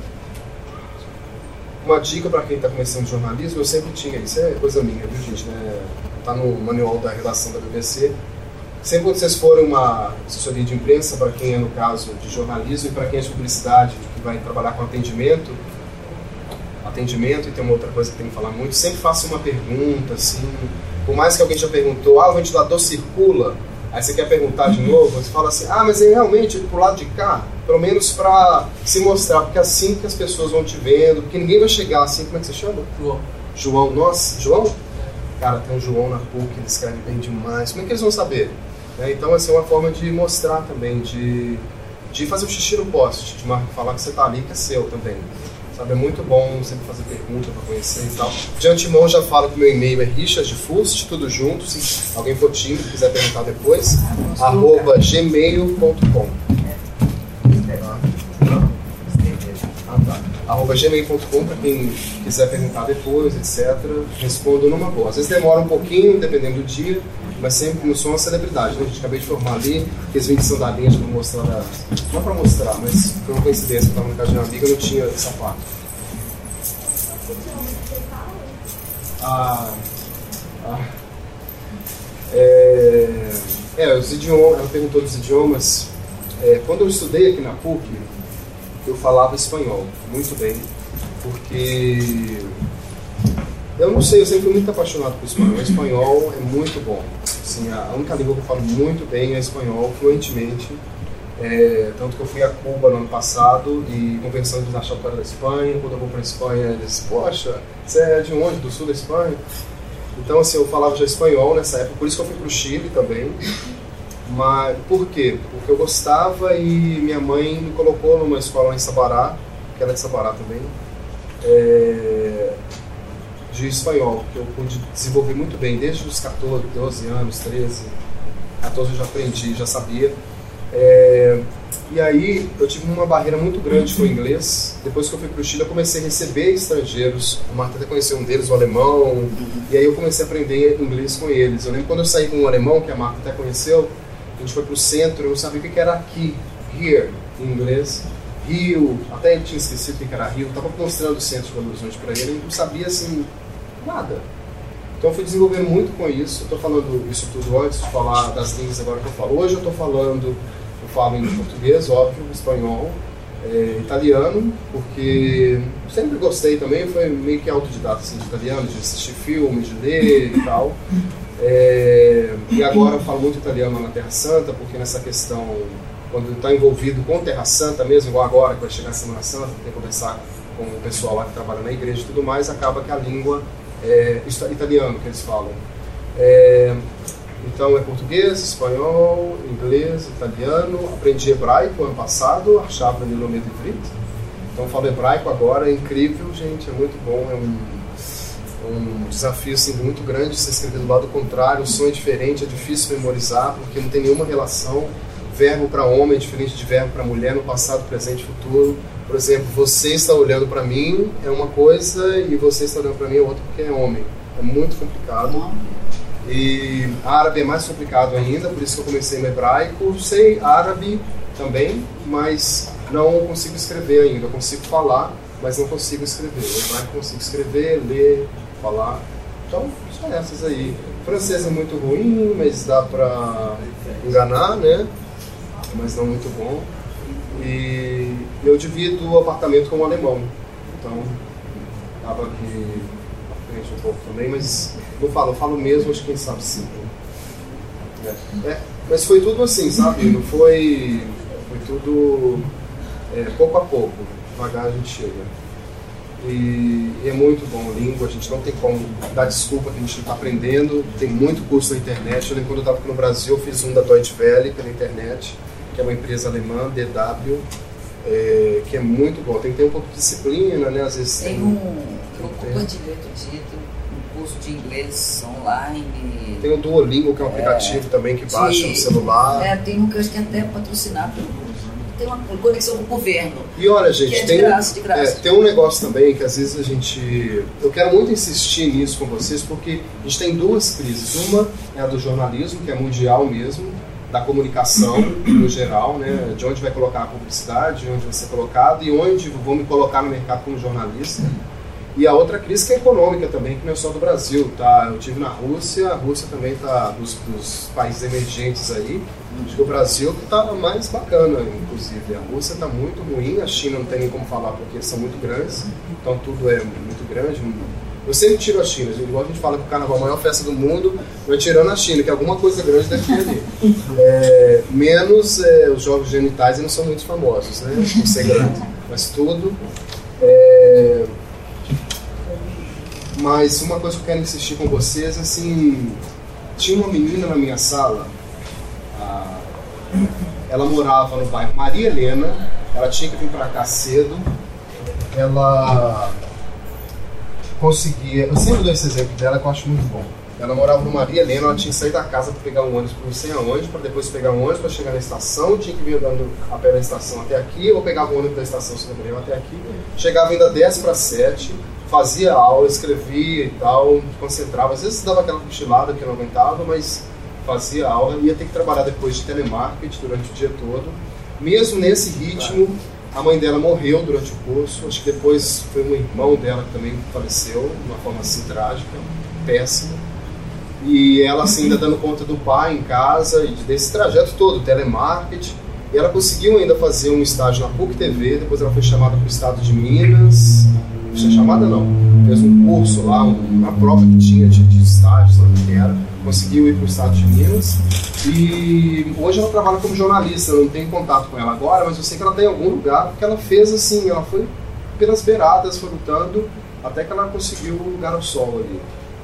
Speaker 3: Uma dica para quem está começando jornalismo, eu sempre tinha, isso é coisa minha, viu gente? Né? Tá no manual da redação da BBC. Sempre quando vocês forem uma assessoria de imprensa, para quem é no caso de jornalismo e para quem é de publicidade, que vai trabalhar com atendimento, atendimento e tem uma outra coisa que tem que falar muito, sempre faça uma pergunta, assim, por mais que alguém já perguntou, ah, o ventilador circula, aí você quer perguntar de novo, você fala assim, ah, mas é realmente pro lado de cá, pelo menos para se mostrar, porque é assim que as pessoas vão te vendo, porque ninguém vai chegar assim, como é que você chama?
Speaker 4: João.
Speaker 3: João, nossa, João? Cara, tem um João na PUC, ele escreve bem demais, como é que eles vão saber? Né? Então, assim, é uma forma de mostrar também, de, de fazer um xixi no poste, de falar que você tá ali, que é seu também. Sabe, é muito bom sempre fazer pergunta para conhecer e tal. De antemão já falo que meu e-mail é richardfust, tudo junto, se alguém for tímido quiser perguntar depois, arroba gmail.com. Arroba gmail.com para quem quiser perguntar depois, etc. Respondo numa boa. Às vezes demora um pouquinho, dependendo do dia, mas sempre não sou uma celebridade. Né? A gente acabei de formar ali, aqueles vídeos de sandalinhas para mostrar. Não para mostrar, mas foi uma coincidência. Eu estava na casa de uma amiga e não tinha sapato. Ah, ah, é, é, os idiomas, ela perguntou dos idiomas. É, quando eu estudei aqui na PUC, eu falava espanhol muito bem, porque eu não sei, eu sempre fui muito apaixonado por espanhol. O espanhol é muito bom. Assim, a única língua que eu falo muito bem é espanhol, fluentemente. É, tanto que eu fui a Cuba no ano passado e conversando que era da Espanha. Quando eu vou para a Espanha, eles, poxa, você é de onde? Do sul da Espanha? Então, assim, eu falava já espanhol nessa época, por isso que eu fui para o Chile também. Mas por quê? Porque eu gostava e minha mãe me colocou numa escola em Sabará, que era de Sabará também, é, de espanhol, que eu pude desenvolver muito bem, desde os 14, 12 anos, 13, 14 eu já aprendi, já sabia. É, e aí eu tive uma barreira muito grande com o inglês. Depois que eu fui para o Chile, eu comecei a receber estrangeiros. O Marta até conheceu um deles, o alemão. E aí eu comecei a aprender inglês com eles. Eu lembro quando eu saí com um alemão, que a Marta até conheceu, gente foi para o centro, eu não sabia o que era aqui, here, em inglês. Rio, até ele tinha esquecido o que era Rio. Eu estava mostrando o centro de Belo Horizonte para ele, ele não sabia assim, nada. Então eu fui desenvolvendo muito com isso. Estou falando isso tudo antes de falar das línguas agora que eu falo. Hoje eu estou falando falo em português, óbvio, espanhol, é, italiano, porque sempre gostei também, foi meio que autodidata assim, de italiano, de assistir filmes, de ler e tal. É, e agora eu falo muito italiano na Terra Santa, porque nessa questão, quando está envolvido com Terra Santa mesmo, igual agora que vai chegar a Semana Santa, tem que conversar com o pessoal lá que trabalha na igreja e tudo mais, acaba que a língua é italiano que eles falam. É, então é português, espanhol, inglês, italiano. Aprendi hebraico ano passado, achava no de Ivrit. Então falo hebraico agora, é incrível, gente, é muito bom. É um, um desafio assim, muito grande você escrever do lado contrário, o som é diferente, é difícil memorizar, porque não tem nenhuma relação. Verbo para homem é diferente de verbo para mulher no passado, presente e futuro. Por exemplo, você está olhando para mim é uma coisa e você está olhando para mim é outra porque é homem. É muito complicado. E árabe é mais complicado ainda, por isso que eu comecei no hebraico. Sei árabe também, mas não consigo escrever ainda. Eu consigo falar, mas não consigo escrever. O hebraico consigo escrever, ler, falar. Então, são essas aí. O francês é muito ruim, mas dá pra enganar, né? Mas não muito bom. E eu divido o apartamento com um alemão. Então, tava aqui à frente um pouco também, mas não falo, eu falo mesmo, acho que quem sabe sim. É, é, mas foi tudo assim, sabe? Não foi. Foi tudo é, pouco a pouco. Devagar a gente chega. E, e é muito bom língua, a gente não tem como dar desculpa que a gente não está aprendendo. Tem muito curso na internet. Eu lembro quando eu estava aqui no Brasil, eu fiz um da Deutsche Welle pela internet, que é uma empresa alemã, DW, é, que é muito bom. Tem que ter um pouco de disciplina, né? Às vezes
Speaker 2: Tem um, eu compartilhei outro dia, tem um curso de inglês online.
Speaker 3: Tem o Duolingo, que é um aplicativo também que baixa no
Speaker 2: de-
Speaker 3: celular.
Speaker 2: É, tem um que eu acho que é até patrocinado pelo uma conexão com o governo.
Speaker 3: E olha, gente,
Speaker 2: é de
Speaker 3: tem,
Speaker 2: graça, de graça.
Speaker 3: é, tem um negócio também que às vezes a gente. Eu quero muito insistir nisso com vocês, porque a gente tem duas crises. Uma é a do jornalismo, que é mundial mesmo, da comunicação (coughs) no geral, né? De onde vai colocar a publicidade, onde vai ser colocado e onde vou me colocar no mercado como jornalista. E a outra crise que é econômica também, que não é só do Brasil, tá? Eu tive na Rússia, a Rússia também tá dos, dos países emergentes aí. Acho que o Brasil que tá mais bacana, inclusive. A Rússia tá muito ruim, a China não tem nem como falar porque são muito grandes, então tudo é muito grande. Eu sempre tiro a China, igual a gente fala que o carnaval é a maior festa do mundo, eu tirando a China, que alguma coisa grande deve ter ali. É, menos é, os jogos genitais não são muito famosos, né? Por ser grande. Mas tudo. É, mas uma coisa que eu quero insistir com vocês, assim, tinha uma menina na minha sala, ela morava no bairro Maria Helena, ela tinha que vir para cá cedo, ela conseguia, eu sempre dou esse exemplo dela que eu acho muito bom. Ela morava no Maria Helena, ela tinha que sair da casa para pegar um ônibus para não sei aonde, para depois pegar um ônibus para chegar na estação, tinha que vir andando a pé da estação até aqui, ou pegava o ônibus da estação São Gabriel até aqui, chegava ainda 10 para 7, fazia aula, escrevia e tal, concentrava, às vezes dava aquela cochilada que não aguentava, mas fazia aula, ia ter que trabalhar depois de telemarketing durante o dia todo. Mesmo nesse ritmo, a mãe dela morreu durante o curso, acho que depois foi um irmão dela que também faleceu, de uma forma assim trágica, péssima. E ela assim, ainda dando conta do pai em casa e desse trajeto todo, telemarketing. E ela conseguiu ainda fazer um estágio na PUC TV, depois ela foi chamada para o estado de Minas. Não foi chamada não, fez um curso lá, um- uma prova que tinha de, de estágio, sabe o que era. Conseguiu ir para o estado de Minas. E hoje ela trabalha como jornalista, eu não tenho contato com ela agora, mas eu sei que ela está em algum lugar, porque ela fez assim, ela foi pelas beiradas, foi lutando, até que ela conseguiu o lugar ao sol ali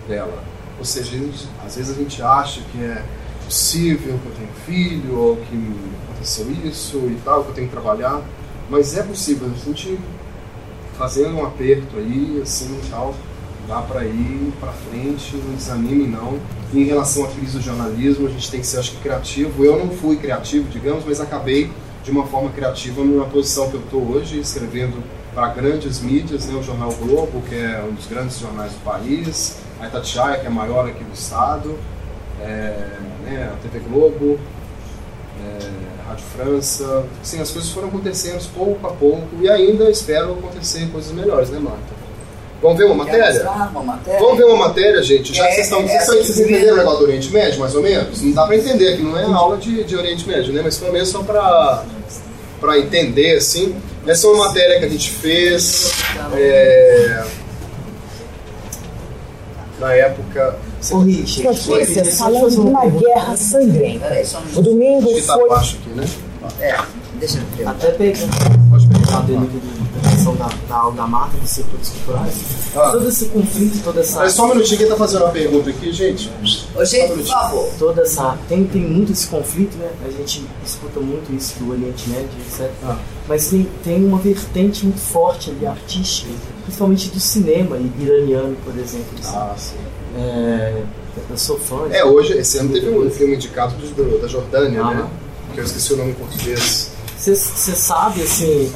Speaker 3: dela. Ou seja, às vezes a gente acha que é possível que eu tenha filho, ou que aconteceu isso e tal, que eu tenho que trabalhar, mas é possível. A gente fazendo um aperto aí, assim e tal, dá para ir para frente, não desanime não. Em relação à crise do jornalismo, a gente tem que ser, acho que, criativo. Eu não fui criativo, digamos, mas acabei de uma forma criativa na posição que eu estou hoje, escrevendo para grandes mídias, né, o Jornal Globo, que é um dos grandes jornais do país, a Itatiaia, que é maior aqui do estado, é, né, a TV Globo, é, Rádio França. Sim, as coisas foram acontecendo pouco a pouco e ainda espero acontecer coisas melhores, né, Marta? Vamos ver uma matéria?
Speaker 2: uma matéria?
Speaker 3: Vamos ver uma matéria, gente? Já que
Speaker 2: É,
Speaker 3: vocês estão.
Speaker 2: é,
Speaker 3: Vocês,
Speaker 2: é,
Speaker 3: vocês
Speaker 2: é,
Speaker 3: entenderam o negócio do Oriente Médio, mais ou menos? Não dá pra entender, que não é aula de, de Oriente Médio, né? Mas pelo menos só pra, pra entender, assim. Essa é uma matéria que a gente fez. é, na época.
Speaker 6: Notícias falando de
Speaker 4: uma
Speaker 6: guerra sangrenta. O domingo
Speaker 3: que tá
Speaker 6: foi.
Speaker 3: baixo aqui, né?
Speaker 2: É, deixa eu ver.
Speaker 4: Até pegando Dele da questão da, da da mata, dos setores culturais,
Speaker 3: Ah.
Speaker 4: todo esse conflito, toda essa.
Speaker 3: Mas só um minutinho, quem tá fazendo uma pergunta aqui, gente?
Speaker 2: Ô, gente, por favor.
Speaker 4: toda essa tem, tem muito esse conflito, né? A gente escuta muito isso do Oriente Médio, etc.
Speaker 3: Ah.
Speaker 4: Mas tem, tem uma vertente muito forte ali artística principalmente do cinema iraniano, por exemplo. assim.
Speaker 3: Ah, sim.
Speaker 4: É, eu sou fã.
Speaker 3: É, hoje, esse ano teve um filme indicado do- da Jordânia,
Speaker 4: Ah.
Speaker 3: né? Que eu esqueci o nome em português.
Speaker 4: Você sabe, assim,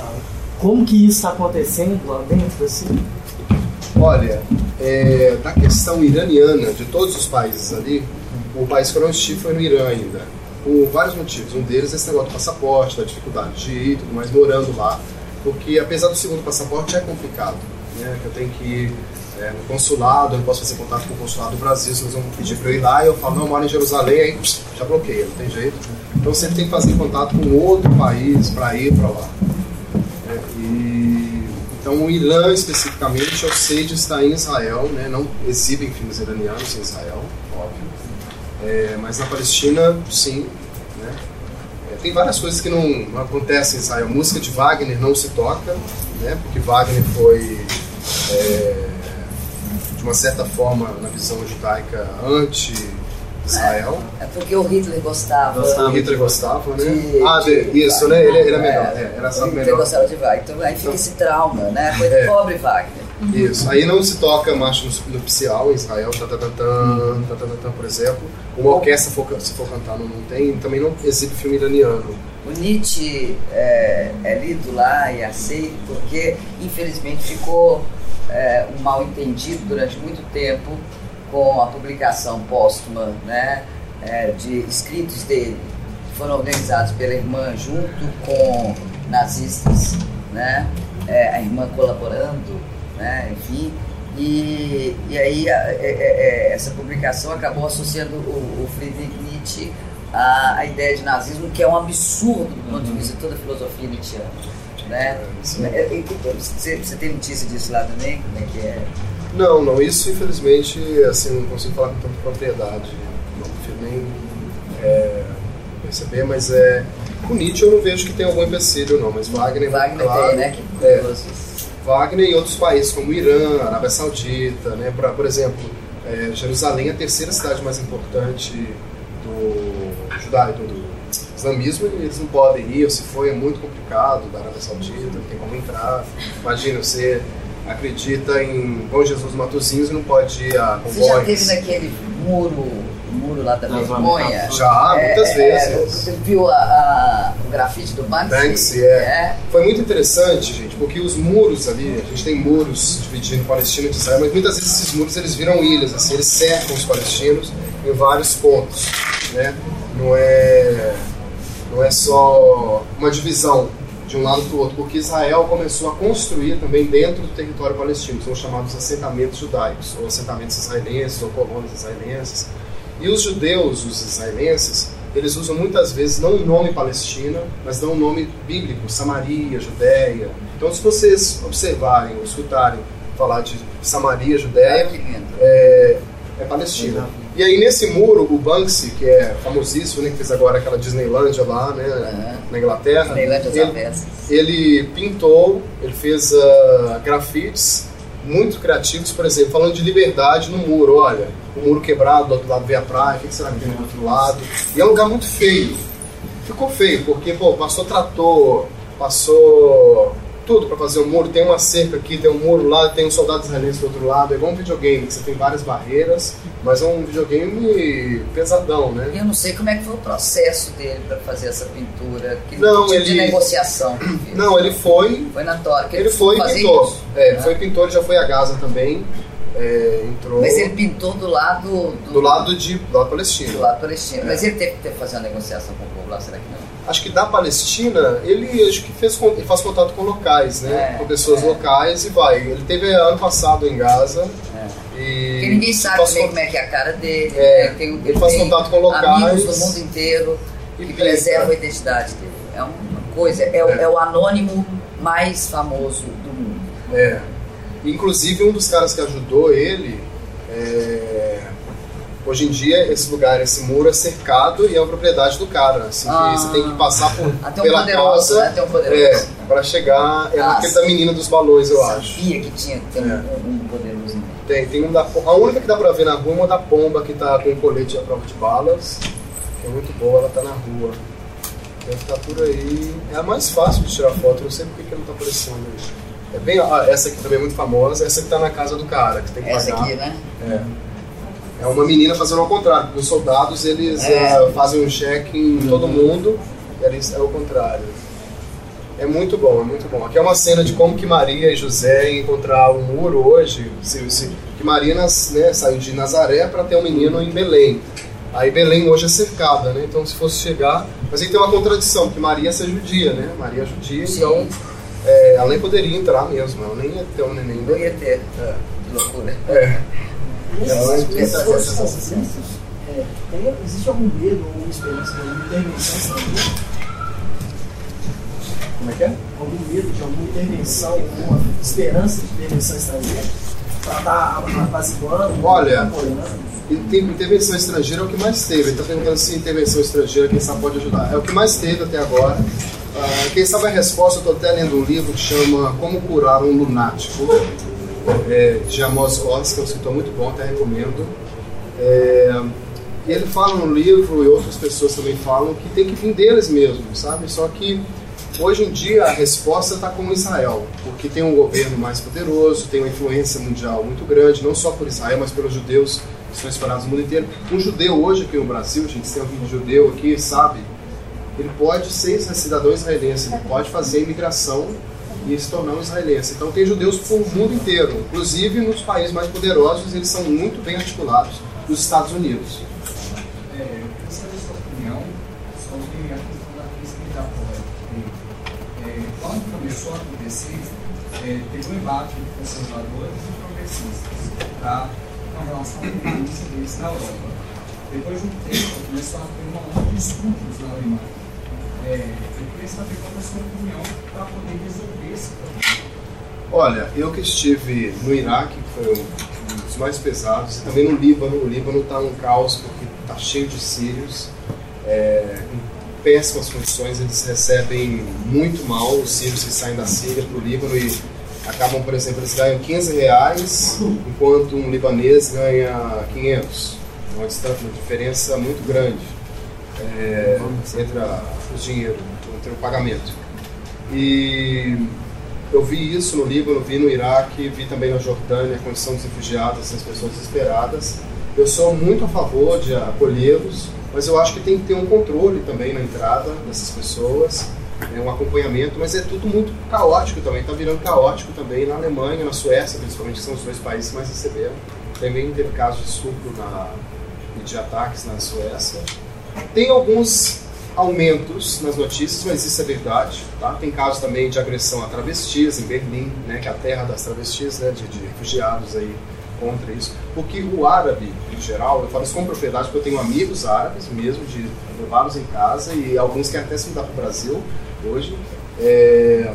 Speaker 4: como que isso está acontecendo lá dentro, assim?
Speaker 3: Olha, é, da questão iraniana, de todos os países ali, o país que eu não estive foi no Irã ainda. Por vários motivos. Um deles é esse negócio do passaporte, da dificuldade de ir tudo mais, morando lá. Porque apesar do segundo passaporte é complicado. Né? Eu tenho que ir é, no consulado, eu posso fazer contato com o consulado do Brasil, se eles vão pedir para eu ir lá, e eu falo, não, eu moro em Jerusalém, aí já bloqueia, não tem jeito. Então sempre tem que fazer contato com outro país para ir para lá. É, e, então o Irã especificamente eu sei de estar em Israel, né? não exibem filmes iranianos em Israel, óbvio. É, mas na Palestina, sim. Né? É, tem várias coisas que não, não acontecem em Israel. Música de Wagner não se toca, né? porque Wagner foi, é, de uma certa forma, na visão judaica, anti-Israel.
Speaker 2: É porque o Hitler gostava.
Speaker 3: O Hitler gostava, né?
Speaker 2: De-
Speaker 3: ah, de-
Speaker 2: de
Speaker 3: isso, né? Ele, ele é
Speaker 2: É,
Speaker 3: melhor. É, era só
Speaker 2: o Hitler
Speaker 3: melhor.
Speaker 2: gostava de Wagner. Então aí fica esse trauma, né? Coisa (laughs)
Speaker 3: É.
Speaker 2: pobre Wagner.
Speaker 3: Isso. Aí não se toca marcha nupcial em Israel, tatatatan, tatatatan, por exemplo. Uma orquestra, for, se for cantar, não, não tem. Também não exibe filme iraniano.
Speaker 2: O Nietzsche é, é lido lá e aceito porque, infelizmente, ficou é, um mal entendido durante muito tempo com a publicação póstuma né, é, de escritos dele, que foram organizados pela irmã junto com nazistas, né, é, a irmã colaborando, né, enfim. E, e aí a- é- é- é, essa publicação acabou associando o, o Friedrich Nietzsche à, à ideia de nazismo, que é um absurdo do ponto de vista de toda a filosofia nietzschiana. Né? É, é, Você, você tem notícia disso lá também? Como é que é?
Speaker 3: Não, não. Isso, infelizmente, assim, não consigo falar com tanta propriedade. Não prefiro nem é, perceber, mas é... Com Nietzsche eu não vejo que tem algum empecilho, não. Mas Wagner,
Speaker 2: Wagner
Speaker 3: claro,
Speaker 2: tem, né? Que
Speaker 3: é. Wagner e outros países como Irã, Arábia Saudita, né? Pra, por exemplo, é, Jerusalém é a terceira cidade mais importante do judaísmo, do islamismo, e eles não podem ir, ou se for é muito complicado, da Arábia Saudita, não tem como entrar. Imagina, você acredita em Bom Jesus Matozinhos e não pode ir a
Speaker 2: Você já esteve naquele muro, muro lá da vergonha?
Speaker 3: Já, muitas
Speaker 2: É,
Speaker 3: vezes.
Speaker 2: Você viu a, a- o grafite do Banksy?
Speaker 3: Banksy, é. Foi muito interessante, gente, porque os muros ali, a gente tem muros dividindo Palestina de Israel, mas muitas vezes esses muros eles viram ilhas, assim, eles cercam os palestinos em vários pontos, né? Não é, não é só uma divisão de um lado para o outro, porque Israel começou a construir também dentro do território palestino, são chamados assentamentos judaicos, ou assentamentos israelenses, ou colônias israelenses. E os judeus, os israelenses, eles usam muitas vezes não o nome Palestina, mas dão o nome bíblico, Samaria, Judéia. Então, se vocês observarem ou escutarem falar de Samaria, Judéia, é, é Palestina. E aí nesse muro, o Banksy, que é famosíssimo, né, que fez agora aquela Disneylândia lá, né,
Speaker 2: Aham.
Speaker 3: na Inglaterra,
Speaker 2: Disneylândia
Speaker 3: ele,
Speaker 2: avessas.
Speaker 3: ele pintou, ele fez ah, grafites muito criativos, por exemplo, falando de liberdade no muro. Olha, o muro quebrado, do outro lado vem a praia, o que que será que tem do outro lado? E é um lugar muito feio. Ficou feio, porque pô, passou trator, passou tudo para fazer o muro. Tem uma cerca aqui, tem um muro lá, tem um soldado israelense do outro lado. É igual um videogame, que você tem várias barreiras, mas é um videogame pesadão, né?
Speaker 2: eu não sei como é que foi o processo dele para fazer essa pintura. Que
Speaker 3: Não,
Speaker 2: tipo de
Speaker 3: ele-
Speaker 2: negociação que fez?
Speaker 3: Não, ele foi
Speaker 2: Foi na tora. que
Speaker 3: Ele foi e pintou.
Speaker 2: isso,
Speaker 3: É, ele
Speaker 2: né?
Speaker 3: foi pintor, ele já foi a Gaza também. É, entrou
Speaker 2: Mas ele pintou do lado do,
Speaker 3: do lado de do lado palestino.
Speaker 2: do lado palestino.
Speaker 3: É.
Speaker 2: Mas ele teve que fazer uma negociação com o povo lá, será que não?
Speaker 3: Acho que da Palestina, ele acho que fez, ele faz contato com locais, né?
Speaker 2: É,
Speaker 3: com pessoas
Speaker 2: é.
Speaker 3: locais e vai. Ele teve ano passado em Gaza
Speaker 2: É.
Speaker 3: e.
Speaker 2: Porque ninguém sabe
Speaker 3: faz
Speaker 2: como é que é a cara dele.
Speaker 3: É,
Speaker 2: né? Tem-
Speaker 3: ele faz
Speaker 2: tem
Speaker 3: contato com locais.
Speaker 2: Amigos do mundo inteiro
Speaker 3: E
Speaker 2: que
Speaker 3: pinta.
Speaker 2: preservam a identidade dele. É uma coisa, é, o-
Speaker 3: É.
Speaker 2: é o anônimo mais famoso do mundo.
Speaker 3: É. Inclusive, um dos caras que ajudou ele. é, Hoje em dia, esse lugar, esse muro é cercado e é uma propriedade do cara. Assim, que
Speaker 2: Ah.
Speaker 3: você tem que passar por, (laughs)
Speaker 2: Até
Speaker 3: pela
Speaker 2: poderoso,
Speaker 3: casa
Speaker 2: né? Tem um poderoso.
Speaker 3: é, para chegar. É
Speaker 2: Ah,
Speaker 3: naquele da menina dos balões, eu acho.
Speaker 2: Sabia que tinha que ter um-
Speaker 3: É.
Speaker 2: um, um poderoso.
Speaker 3: Tem, tem um da A única que dá pra ver na rua é uma da pomba que tá com um colete à prova de balas. Que é muito boa, ela tá na rua. Deve estar por aí. É a mais fácil de tirar foto, eu não sei porque que não tá aparecendo aí. É bem, ah, essa aqui também é muito famosa, essa que tá na casa do cara, que tem que
Speaker 2: Essa
Speaker 3: pagar.
Speaker 2: aqui, né?
Speaker 3: É. É uma menina fazendo ao contrário, porque os soldados eles
Speaker 2: É.
Speaker 3: eh, fazem um cheque em todo mundo, e eles é o contrário. É muito bom, é muito bom. Aqui é uma cena de como que Maria e José iam encontrar um muro hoje, se, se- que Maria nas- né, saiu de Nazaré para ter um menino em Belém. Aí Belém hoje é cercada, né? Então se fosse chegar, mas aí tem uma contradição, porque Maria é judia, né? Maria é judia,
Speaker 2: Sim.
Speaker 3: então é, ela nem poderia entrar mesmo, ela nem ia ter um neném.
Speaker 2: Não ia ter. Ah, loucura.
Speaker 3: É.
Speaker 4: Essas
Speaker 2: pessoas são
Speaker 4: assim, é, tem- existe algum medo ou esperança de alguma intervenção estrangeira?
Speaker 3: Como é que é?
Speaker 4: Algum medo de alguma intervenção, alguma esperança de intervenção estrangeira? Para estar apaziguando,
Speaker 3: Olha,
Speaker 4: apoiando?
Speaker 3: E tem- Intervenção estrangeira é o que mais teve. Ele está perguntando se intervenção estrangeira, quem sabe pode ajudar. É o que mais teve até agora. Ah, quem sabe a resposta, eu estou até lendo um livro que chama Como Curar um Lunático, é, de Amos Oz, que é um escritor muito bom, até recomendo. É, ele fala no livro, e outras pessoas também falam, que tem que vir deles mesmos, sabe? Só que hoje em dia a resposta está com Israel, porque tem um governo mais poderoso, tem uma influência mundial muito grande, não só por Israel, mas pelos judeus que estão espalhados no mundo inteiro. Um judeu hoje aqui no Brasil, gente, se tem alguém judeu aqui, sabe? Ele pode ser cidadão israelense, ele pode fazer imigração e se tornar um israelense. Então tem judeus por mundo inteiro, inclusive nos países mais poderosos, eles são muito bem articulados, nos Estados Unidos.
Speaker 6: É, eu queria sua opinião sobre a questão da crise migratória. porque, é, quando começou a acontecer, é, teve um embate entre conservadores e progressistas tá, com relação à polícia deles na Europa. Depois de um tempo, começou a ter uma onda de estupros na Alemanha. É, eu queria saber qual é a sua opinião para poder resolver esse problema.
Speaker 3: Olha, eu que estive no Iraque, que foi um dos mais pesados, e também no Líbano. O Líbano está um caos porque está cheio de sírios, é, em péssimas condições. Eles recebem muito mal os sírios que saem da Síria para o Líbano e acabam, por exemplo, eles ganham 15 reais, enquanto um libanês ganha 500. É uma, distan- uma diferença muito grande é, entre a- o dinheiro, entre o pagamento. E eu vi isso no Líbano, vi no Iraque, vi também na Jordânia, a condição dos refugiados, as pessoas desesperadas. Eu sou muito a favor de acolhê-los, mas eu acho que tem que ter um controle também na entrada dessas pessoas, né, um acompanhamento, mas é tudo muito caótico também, está virando caótico também na Alemanha, na Suécia, principalmente, que são os dois países que mais receberam. Também teve casos de estupro na, e de ataques na Suécia. Tem alguns aumentos nas notícias, mas isso é verdade. Tá? Tem casos também de agressão a travestis em Berlim, né, que é a terra das travestis, né, de, de refugiados aí contra isso. Porque o árabe, em geral, eu falo isso com propriedade porque eu tenho amigos árabes mesmo, de levá-los em casa e alguns querem até se mudar para o Brasil hoje. É,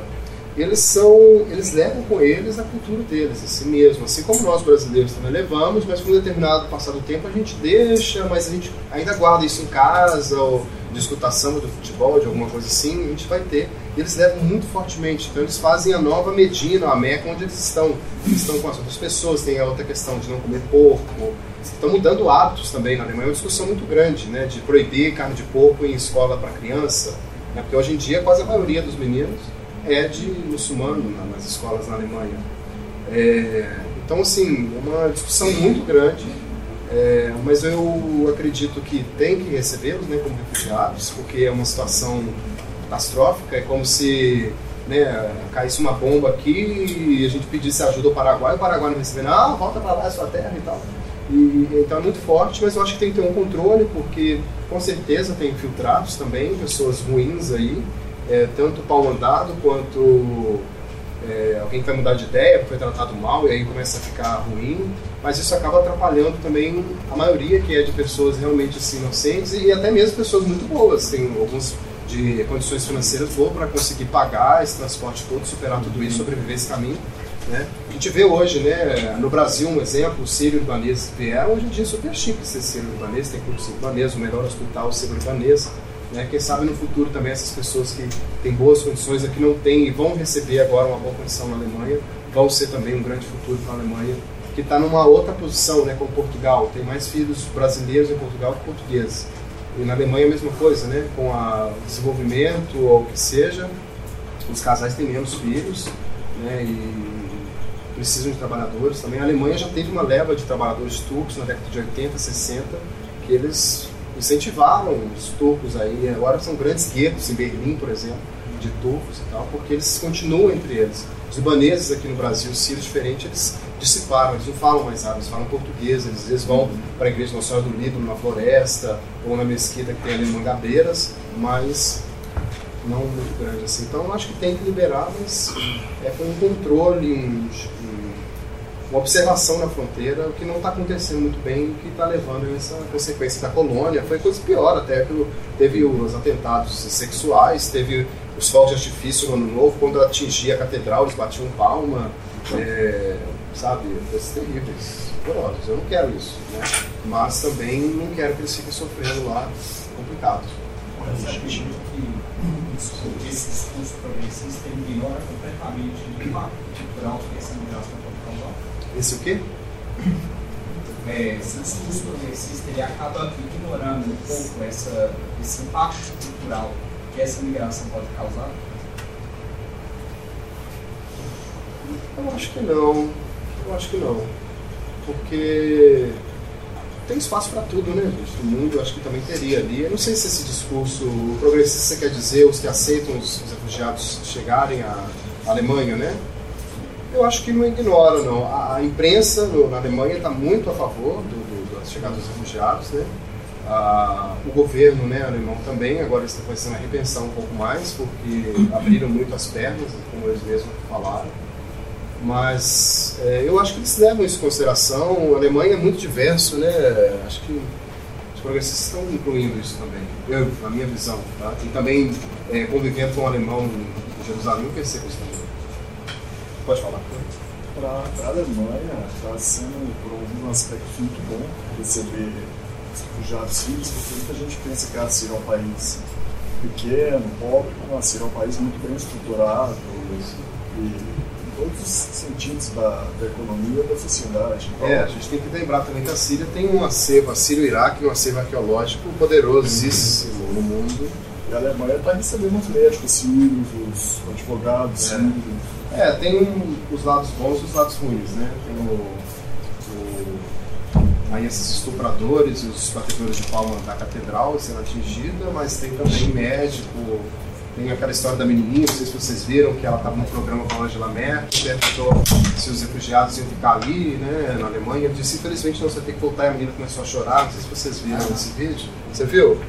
Speaker 3: eles são, eles levam com eles a cultura deles, assim mesmo, assim como nós brasileiros também levamos, mas com um determinado passado do tempo a gente deixa, mas a gente ainda guarda isso em casa, ou de escutação do futebol, de alguma coisa assim, a gente vai ter. Eles levam muito fortemente, então eles fazem a nova Medina, a Meca, onde eles estão. Eles estão com as outras pessoas, tem a outra questão de não comer porco, estão mudando hábitos também na Alemanha, é uma discussão muito grande, né, de proibir carne de porco em escola para criança, né, porque hoje em dia quase a maioria dos meninos é de muçulmano na- nas escolas na Alemanha. É, então, assim, é uma discussão muito grande, é, mas eu acredito que tem que recebê-los né, como refugiados, porque é uma situação catastrófica, é como se né, caísse uma bomba aqui e a gente pedisse ajuda ao Paraguai, o Paraguai não recebendo, ah, volta para lá, é sua terra e tal. E, então é muito forte, mas eu acho que tem que ter um controle, porque com certeza tem infiltrados também, pessoas ruins aí, é, tanto pau mandado quanto é, alguém que vai mudar de ideia, porque foi tratado mal e aí começa a ficar ruim, mas isso acaba atrapalhando também a maioria que é de pessoas realmente assim, inocentes e até mesmo pessoas muito boas. Tem alguns de condições financeiras boas para conseguir pagar esse transporte todo, superar tudo isso, sobreviver esse caminho. Né? A gente vê hoje, né, no Brasil, um exemplo, os sírio-libaneses vieram, hoje em dia é super chique ser sírio-libanês, tem curso libanês, o melhor hospital sírio-libanês. Né? Quem sabe no futuro também essas pessoas que têm boas condições aqui não têm e vão receber agora uma boa condição na Alemanha, vão ser também um grande futuro para a Alemanha, que está numa outra posição, né, com Portugal. Tem mais filhos brasileiros em Portugal que portugueses. E na Alemanha a mesma coisa, né, com o desenvolvimento ou o que seja, os casais têm menos filhos né, e precisam de trabalhadores também. A Alemanha já teve uma leva de trabalhadores turcos na década de 80, 60, que eles incentivaram os turcos aí. Agora são grandes guetos em Berlim, por exemplo, de turcos e tal, porque eles continuam entre eles. Os libaneses aqui no Brasil, os sírios diferentes, eles dissiparam, eles não falam mais árabe, eles falam português, eles vezes vão para a igreja Nossa Senhora do Líbano, na floresta, ou na mesquita que tem ali em Mangabeiras, mas não muito grande assim. Então eu acho que tem que liberar, mas é com um controle, um, uma observação na fronteira, o que não está acontecendo muito bem, o que está levando a essa consequência da colônia. Foi coisa pior até, que teve os atentados sexuais, teve os fogos de artifício no Ano Novo, quando atingia a catedral, eles batiam palma, é, sabe, coisas terríveis, horrorosas. Eu não quero isso, né? mas também não quero que eles fiquem sofrendo lá, complicado.
Speaker 6: Gente que esse discurso progressista ignora completamente o impacto cultural que essa migração?
Speaker 3: Esse o quê?
Speaker 6: É, esse discurso progressista ele acaba ignorando um pouco essa, esse impacto cultural que essa migração pode causar?
Speaker 3: Eu acho que não. Eu acho que não. Porque tem espaço para tudo, né, gente? No mundo eu acho que também teria ali. Eu não sei se esse discurso progressista quer dizer os que aceitam os, os refugiados chegarem à Alemanha, né? Eu acho que não ignora, não. A, imprensa no, na Alemanha está muito a favor do, do, da chegada dos refugiados, né? Ah, o governo né, alemão também, agora está começando a repensar um pouco mais, porque abriram muito as pernas, como eles mesmos falaram. Mas é, eu acho que eles levam isso em consideração. A Alemanha é muito diverso, né? Acho que os progressistas estão incluindo isso também, eu, na minha visão. Tá? E também é, convivendo com um alemão em Jerusalém, eu percebo isso. Pode falar.
Speaker 7: Para a Alemanha está sendo, por algum aspecto, muito bom receber os refugiados sírios, porque muita gente pensa que a Síria é um país pequeno, pobre, mas a Síria é um país muito bem estruturado e todos os sentidos da, da economia e da sociedade.
Speaker 3: Então, é, a gente tem que lembrar também que a Síria tem um acervo, a Sírio-Iraque, um acervo arqueológico poderosíssimo no mundo.
Speaker 7: E a Alemanha está recebendo os médicos sírios, os advogados
Speaker 3: é.
Speaker 7: sírios.
Speaker 3: É, tem os lados bons e os lados ruins, né? Tem o, o, aí esses estupradores e os batedores de palma da catedral sendo atingida, mas tem também médico, tem aquela história da menininha, não sei se vocês viram, que ela estava no programa com a Angela Merkel, perguntou se os refugiados iam ficar ali, né, na Alemanha. Eu disse, infelizmente não, você tem que voltar. E a menina começou a chorar, não sei se vocês viram ah. esse vídeo. Você viu?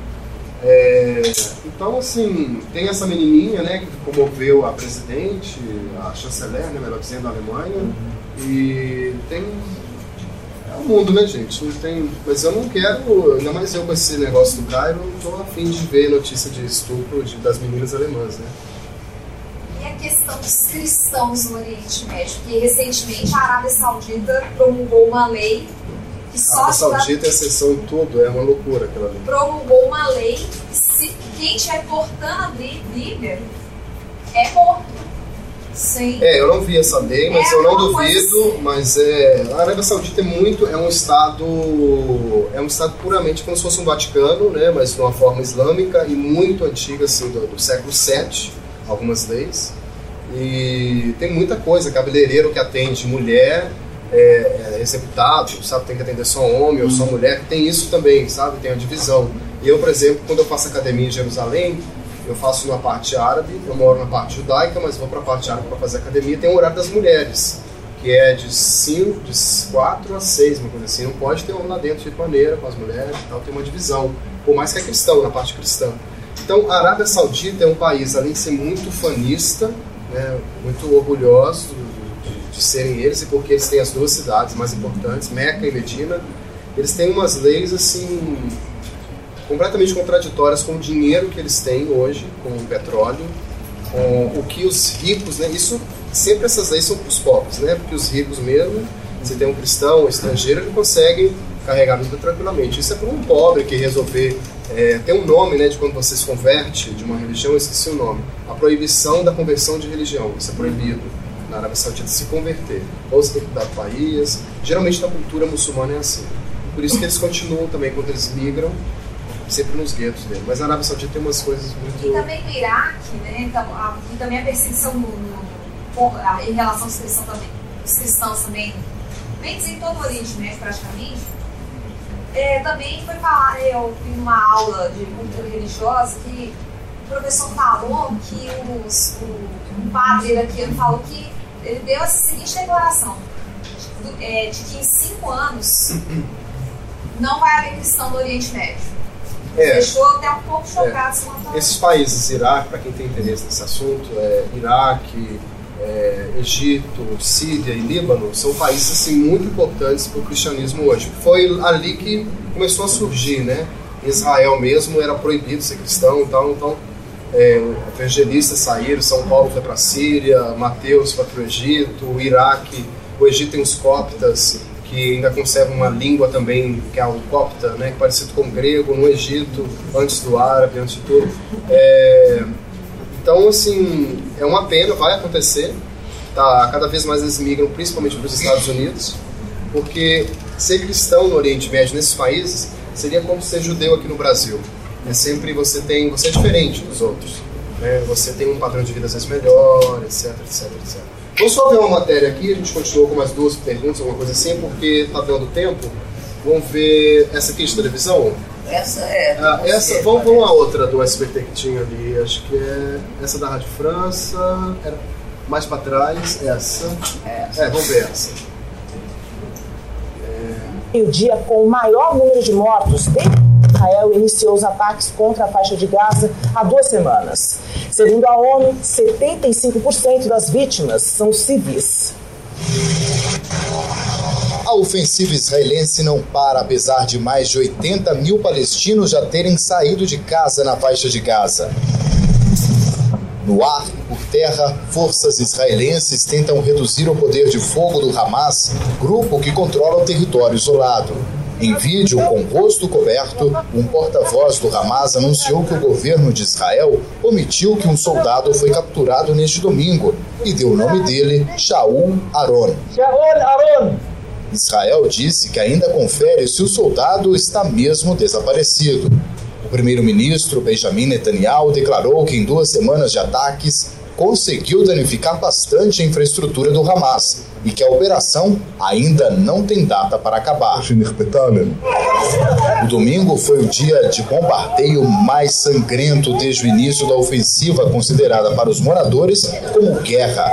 Speaker 3: É, então, assim, tem essa menininha, né, que comoveu a presidente, a chanceler, né, melhor dizendo, da Alemanha. Uhum. E tem o mundo, né, gente? Não tem... Mas eu não quero, ainda mais eu com esse negócio do Cairo, não estou afim de ver notícia de estupro de, das meninas alemãs, né?
Speaker 8: E a questão dos cristãos no Oriente Médio, que recentemente a Arábia Saudita promulgou uma lei só.
Speaker 3: Arábia Saudita é exceção em tudo, é uma loucura aquela lei.
Speaker 8: Promulgou uma lei que se quem estiver portando a Bíblia é morto. Sim.
Speaker 3: É, eu não vi essa lei, mas é, eu não duvido. Assim. Mas é, a Arábia Saudita é muito, é um estado, é um estado puramente como se fosse um Vaticano, né? Mas de uma forma islâmica e muito antiga, assim, do, do século VII, algumas leis. E tem muita coisa, cabeleireiro que atende mulher, é, é executado, sabe? Tem que atender só homem ou só uhum. mulher. Tem isso também, sabe? Tem a divisão. E eu, por exemplo, quando eu faço academia em Jerusalém, eu faço na parte árabe, eu moro na parte judaica, mas vou para a parte árabe para fazer academia. Tem o horário das mulheres, que é de 5, de 4 a 6, uma coisa assim. Não pode ter homem lá dentro de maneira com as mulheres e tal, tem uma divisão. Por mais que é cristão, na parte cristã. Então, a Arábia Saudita é um país, além de ser muito fanista, né, muito orgulhoso de, serem eles, e porque eles têm as duas cidades mais importantes, Meca e Medina, eles têm umas leis assim completamente contraditórias com o dinheiro que eles têm hoje, com o petróleo, com o que os ricos, né? Isso sempre essas leis são para os pobres, né? Porque os ricos mesmo, se tem um cristão, um estrangeiro, ele consegue carregar vida tranquilamente. Isso é para um pobre que resolver é, tem um nome, né, de quando você se converte de uma religião, eu esqueci o nome. A proibição da conversão de religião. Isso é proibido na Arábia Saudita se converter. Ou você tem que dar país. Geralmente na cultura muçulmana é assim. Por isso que eles continuam também quando eles migram sempre nos guetos dele. Mas a Arábia Saudita tem umas coisas muito.
Speaker 8: E também no Iraque, né? Então, a, e também a perseguição no, no em relação aos cristãos também, os cristãos também, bem dizer em todo o Oriente Médio praticamente, é, também foi falar, eu em uma aula de cultura religiosa que o professor falou que os, o, um padre iraquiano falou que ele deu essa seguinte declaração, de, é, de que em cinco anos não vai haver cristão do Oriente Médio. É, Deixou até um pouco chocado.
Speaker 3: É. Esses países, Iraque, para quem tem interesse nesse assunto, é, Iraque, é, Egito, Síria e Líbano são países assim, muito importantes para o cristianismo hoje. Foi ali que começou a surgir, né? Israel mesmo era proibido ser cristão e tal, então é, evangelistas saíram, São Paulo foi para a Síria, Mateus foi para o Egito, o Iraque, o Egito tem os coptas, que ainda conserva uma língua também, que é o copta, né, é parecido com o grego, no Egito, antes do árabe, antes de tudo. É, então, assim, é uma pena, vai acontecer. Tá, cada vez mais eles migram, principalmente para os Estados Unidos, porque ser cristão no Oriente Médio, nesses países, seria como ser judeu aqui no Brasil. É sempre você tem, você é diferente dos outros. Né? Você tem um padrão de vida às vezes melhor, etc, etc, etc. Vamos só ver uma matéria aqui, a gente continuou com mais duas perguntas, alguma coisa assim, porque está dando tempo. Vamos ver essa aqui de televisão?
Speaker 2: Essa é.
Speaker 3: Ah, essa, vamos, vamos a outra do SBT que tinha ali, acho que é essa da Rádio França, era mais para trás, essa. essa. É, vamos ver essa.
Speaker 9: É... O dia com o maior número de mortos desde Israel iniciou os ataques contra a faixa de Gaza há duas semanas. Segundo a ONU, 75% das vítimas são civis.
Speaker 10: A ofensiva israelense não para, apesar de mais de 80 mil palestinos já terem saído de casa na faixa de Gaza. No ar e por terra, forças israelenses tentam reduzir o poder de fogo do Hamas, grupo que controla o território isolado. Em vídeo com o rosto coberto, um porta-voz do Hamas anunciou que o governo de Israel omitiu que um soldado foi capturado neste domingo e deu o nome dele Shaul Aron. Shaul Aron! Israel disse que ainda confere se o soldado está mesmo desaparecido. O primeiro-ministro Benjamin Netanyahu declarou que em duas semanas de ataques conseguiu danificar bastante a infraestrutura do Hamas e que a operação ainda não tem data para acabar. O domingo foi o dia de bombardeio mais sangrento desde o início da ofensiva, considerada para os moradores como guerra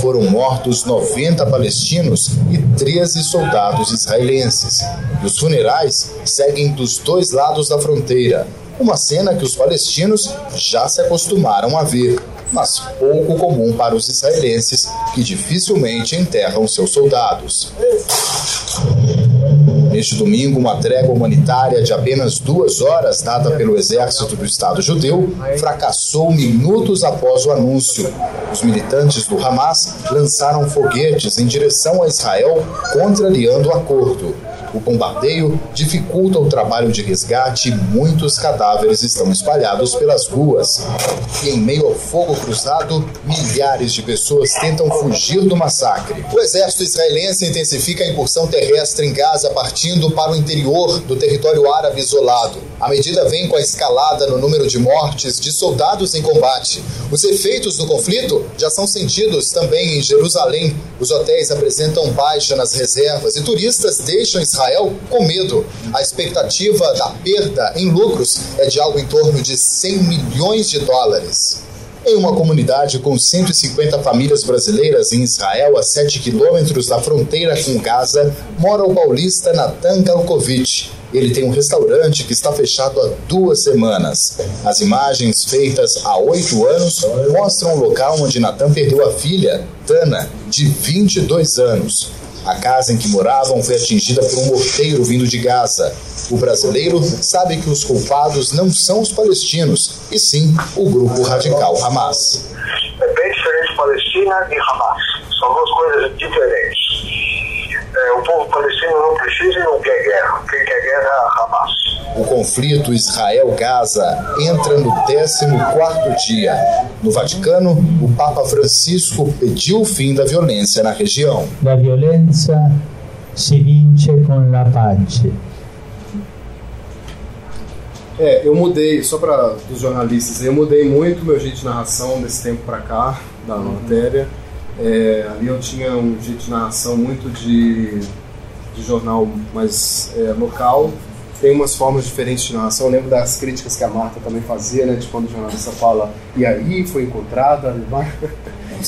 Speaker 10: foram mortos 90 palestinos e 13 soldados israelenses. E os funerais seguem dos dois lados da fronteira, uma cena que os palestinos já se acostumaram a ver, mas pouco comum para os israelenses, que dificilmente enterram seus soldados. Neste domingo, uma trégua humanitária de apenas duas horas, dada pelo exército do Estado judeu, fracassou minutos após o anúncio. Os militantes do Hamas lançaram foguetes em direção a Israel, contrariando o acordo. O bombardeio dificulta o trabalho de resgate e muitos cadáveres estão espalhados pelas ruas. E em meio ao fogo cruzado, milhares de pessoas tentam fugir do massacre. O exército israelense intensifica a incursão terrestre em Gaza, partindo para o interior do território árabe isolado. A medida vem com a escalada no número de mortes de soldados em combate. Os efeitos do conflito já são sentidos também em Jerusalém. Os hotéis apresentam baixa nas reservas e turistas deixam Israel Israel com medo. A expectativa da perda em lucros é de algo em torno de 100 milhões de dólares. Em uma comunidade com 150 famílias brasileiras em Israel, a 7 quilômetros da fronteira com Gaza, mora o paulista Natan Galkovic. Ele tem um restaurante que está fechado há duas semanas. As imagens feitas há oito anos mostram o local onde Natan perdeu a filha, Tana, de 22 anos. A casa em que moravam foi atingida por um morteiro vindo de Gaza. O brasileiro sabe que os culpados não são os palestinos, e sim o grupo radical Hamas.
Speaker 11: É bem diferente Palestina e Hamas. São duas coisas diferentes. É, o povo palestino não precisa e não quer guerra. Quem quer guerra é Hamas.
Speaker 10: O conflito Israel-Gaza entra no 14º dia. No Vaticano, o Papa Francisco pediu o fim da violência na região.
Speaker 12: A violência se vince com a pace.
Speaker 3: É, eu mudei, só para os jornalistas, eu mudei muito meu jeito de narração desse tempo para cá. da matéria. É, ali eu tinha um jeito de narração muito de, de jornal mais é, local. Tem umas formas diferentes de narração. Eu lembro das críticas que a Marta também fazia, né? De quando o jornalista fala, e aí foi encontrada.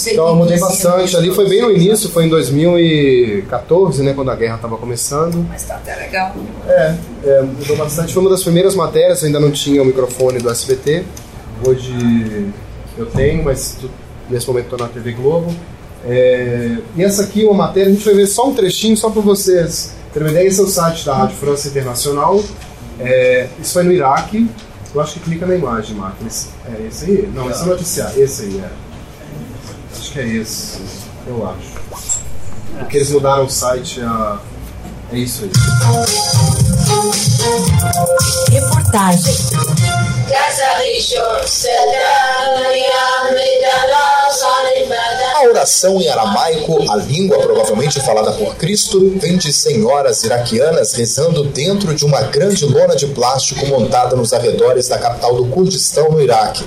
Speaker 3: Então eu mudei bastante. Ali foi bem no início, foi em 2014, né? Quando a guerra estava começando.
Speaker 2: Mas tá até legal.
Speaker 3: É, é, mudou bastante. Foi uma das primeiras matérias, ainda não tinha o microfone do SBT. Hoje eu tenho, mas nesse momento estou na TV Globo. É, e essa aqui é uma matéria, a gente vai ver só um trechinho, só para vocês ideia. Esse é o site da Rádio França Internacional. É, isso foi no Iraque. Eu acho que clica na imagem, Marco. Esse- É esse aí? Não, esse é o noticiário. Esse aí, é. Acho que é esse, eu acho. Porque eles mudaram o site a. É isso aí.
Speaker 13: Reportagem.
Speaker 10: A oração em aramaico, a língua provavelmente falada por Cristo, vem de senhoras iraquianas rezando dentro de uma grande lona de plástico montada nos arredores da capital do Kurdistão, no Iraque.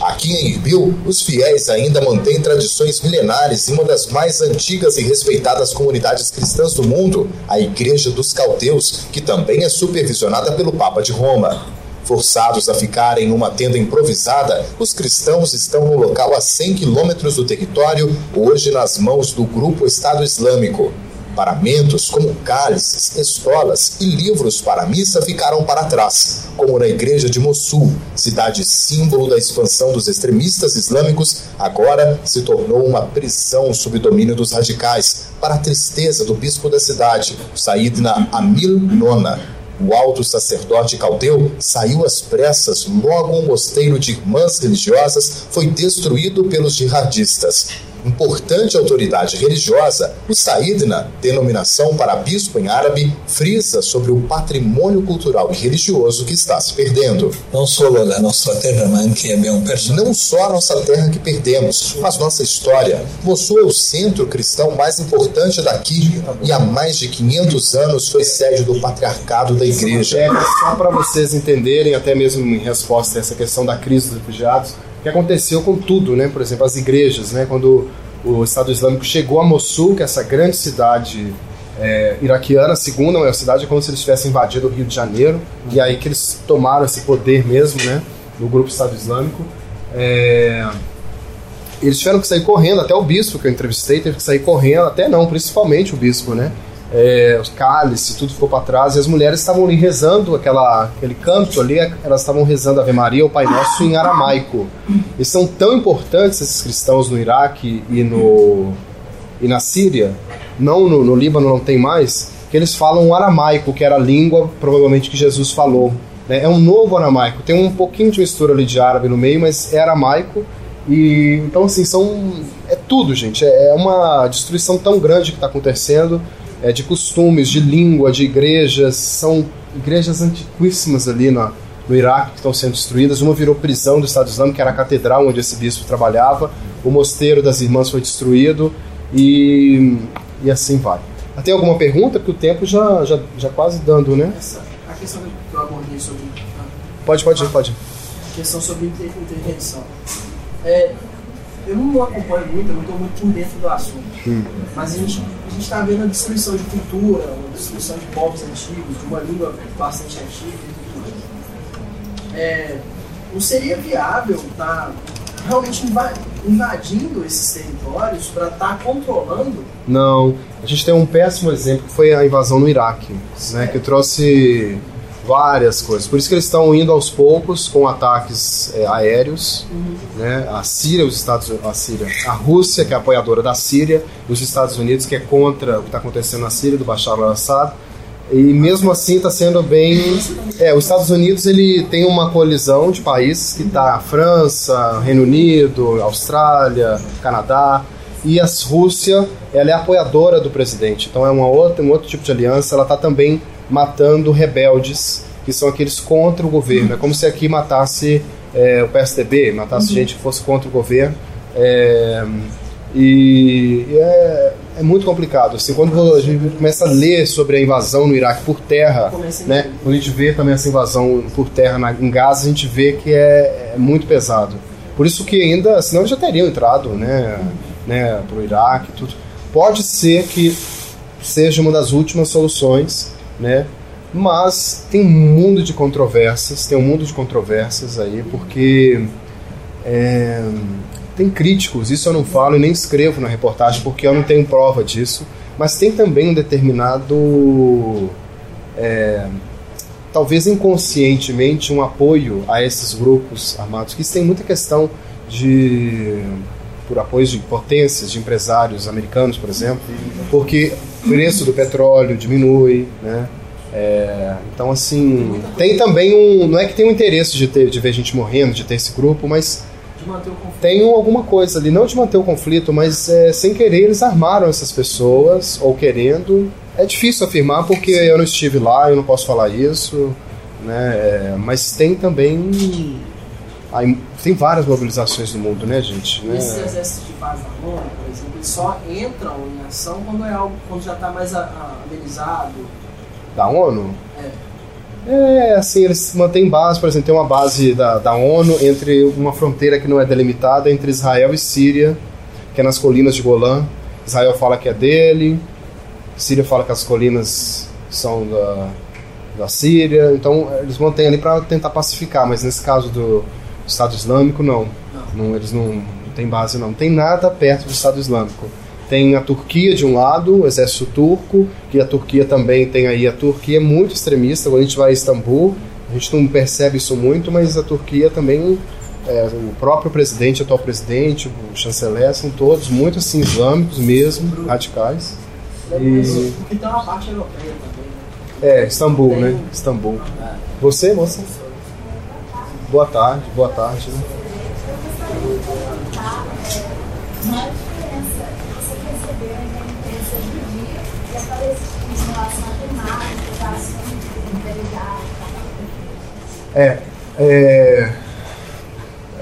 Speaker 10: Aqui em Irbil, os fiéis ainda mantêm tradições milenares em uma das mais antigas e respeitadas comunidades cristãs do mundo, a Igreja dos Caldeus, que também é supervisionada pelo Papa de Roma. Forçados a ficar em uma tenda improvisada, os cristãos estão no local a 100 quilômetros do território, hoje nas mãos do grupo Estado Islâmico. Paramentos como cálices, estolas e livros para a missa ficaram para trás, como na igreja de Mossul, cidade símbolo da expansão dos extremistas islâmicos, agora se tornou uma prisão sob domínio dos radicais, para a tristeza do bispo da cidade, Saidna Amil Nona. O alto sacerdote caldeu saiu às pressas, logo um mosteiro de irmãs religiosas foi destruído pelos jihadistas. Importante autoridade religiosa, o Saidna, denominação para bispo em árabe, frisa sobre o patrimônio cultural e religioso que está se perdendo.
Speaker 14: Non solo la nostra terra, ma anche abbiamo perso.
Speaker 10: Não só a nossa terra que perdemos, mas nossa história. Mossul é o centro cristão mais importante daqui e há mais de 500 anos foi sede do patriarcado da igreja.
Speaker 3: É, só para vocês entenderem, até mesmo em resposta a essa questão da crise dos refugiados, que aconteceu com tudo, né? Por exemplo, as igrejas, né? Quando o Estado Islâmico chegou a Mossul, que é essa grande cidade é, iraquiana, segunda maior cidade, é como se eles tivessem invadido o Rio de Janeiro, e aí que eles tomaram esse poder mesmo, né? No grupo Estado Islâmico. É, eles tiveram que sair correndo, até o bispo que eu entrevistei teve que sair correndo, até não, principalmente o bispo, né? É, os cálices, tudo ficou para trás, e as mulheres estavam ali rezando aquela, aquele canto ali, elas estavam rezando Ave Maria, o Pai Nosso em aramaico. E são tão importantes esses cristãos no Iraque e, no, e na Síria, não no, no Líbano não tem mais, que eles falam aramaico, que era a língua provavelmente que Jesus falou. né? É um novo aramaico, tem um pouquinho de mistura ali de árabe no meio, mas é aramaico. E então assim são é tudo, gente. É, é uma destruição tão grande que está acontecendo, é, de costumes, de língua, de igrejas. São igrejas antiquíssimas ali na, no Iraque que estão sendo destruídas. Uma virou prisão do Estado Islâmico, que era a catedral onde esse bispo trabalhava. O mosteiro das irmãs foi destruído e, e assim vai. Tem alguma pergunta? Porque o tempo já, já, já quase dando, né?
Speaker 4: Essa, a questão que eu abordei sobre.
Speaker 3: Pode, pode, pode.
Speaker 4: A questão sobre inter- intervenção. É, eu não acompanho muito, eu não estou muito por dentro do assunto.
Speaker 3: Hum.
Speaker 4: Mas a gente está vendo a destruição de cultura, a destruição de povos antigos, de uma língua bastante antiga e tudo. É, não seria viável estar realmente inva- invadindo esses territórios para estar controlando
Speaker 3: Não, a gente tem um péssimo exemplo que foi a invasão no Iraque, né, que trouxe várias coisas. Por isso que eles estão indo aos poucos com ataques é, aéreos, né, a Síria, os Estados a Síria, a Rússia que é apoiadora da Síria, os Estados Unidos que é contra o que está acontecendo na Síria do Bashar al-Assad. E mesmo assim está sendo bem. É, os Estados Unidos ele tem uma colisão de países que está a França, Reino Unido, Austrália, Canadá e a Rússia ela é apoiadora do presidente. Então é uma outra, um outro tipo de aliança. Ela está também matando rebeldes que são aqueles contra o governo. É como se aqui matasse é, o PSDB, matasse gente que fosse contra o governo. É, e, é, é muito complicado. Assim, quando a gente começa a ler sobre a invasão no Iraque por terra, né, quando a gente vê também essa invasão por terra na, em Gaza, a gente vê que é, é muito pesado. Por isso que ainda, senão já teriam entrado, né, né, para o Iraque, tudo. Pode ser que seja uma das últimas soluções, né? Mas tem um mundo de controvérsias, tem um mundo de controvérsias aí, porque é, tem críticos, isso eu não falo e nem escrevo na reportagem porque eu não tenho prova disso, mas tem também um determinado, é, talvez inconscientemente, um apoio a esses grupos armados, que isso tem muita questão de por apoio de potências, de empresários americanos, por exemplo, porque preço do petróleo diminui, né? É, então, assim, tem também um. Não é que tem um interesse de, ter, de ver gente morrendo, de ter esse grupo, mas tem alguma coisa ali, não de manter o conflito, mas é, sem querer eles armaram essas pessoas, ou querendo. É difícil afirmar porque eu não estive lá, eu não posso falar isso, né? É, mas tem também. Aí, tem várias mobilizações no mundo, né, gente? Né?
Speaker 4: Exércitos de paz da ONU, por exemplo, eles só entram em ação quando é algo quando já está mais amenizado.
Speaker 3: Da ONU?
Speaker 4: É.
Speaker 3: É, assim, eles mantêm base, por exemplo, tem uma base da, da ONU entre uma fronteira que não é delimitada entre Israel e Síria, que é nas colinas de Golã. Israel fala que é dele, Síria fala que as colinas são da, da Síria, então eles mantêm ali para tentar pacificar, mas nesse caso do Estado Islâmico, não. não. eles não, não têm base, não. Tem nada perto do Estado Islâmico. Tem a Turquia de um lado, o exército turco, que a Turquia também tem aí. A Turquia é muito extremista. Quando a gente vai a Istambul, a gente não percebe isso muito, mas a Turquia também, é, o próprio presidente, o atual presidente, o chanceler, são todos muito assim islâmicos mesmo, radicais.
Speaker 4: E... Porque tem uma parte europeia também, né?
Speaker 3: É, Istambul, né? Istambul. Você, moça? Boa tarde, boa tarde. Né? É, é,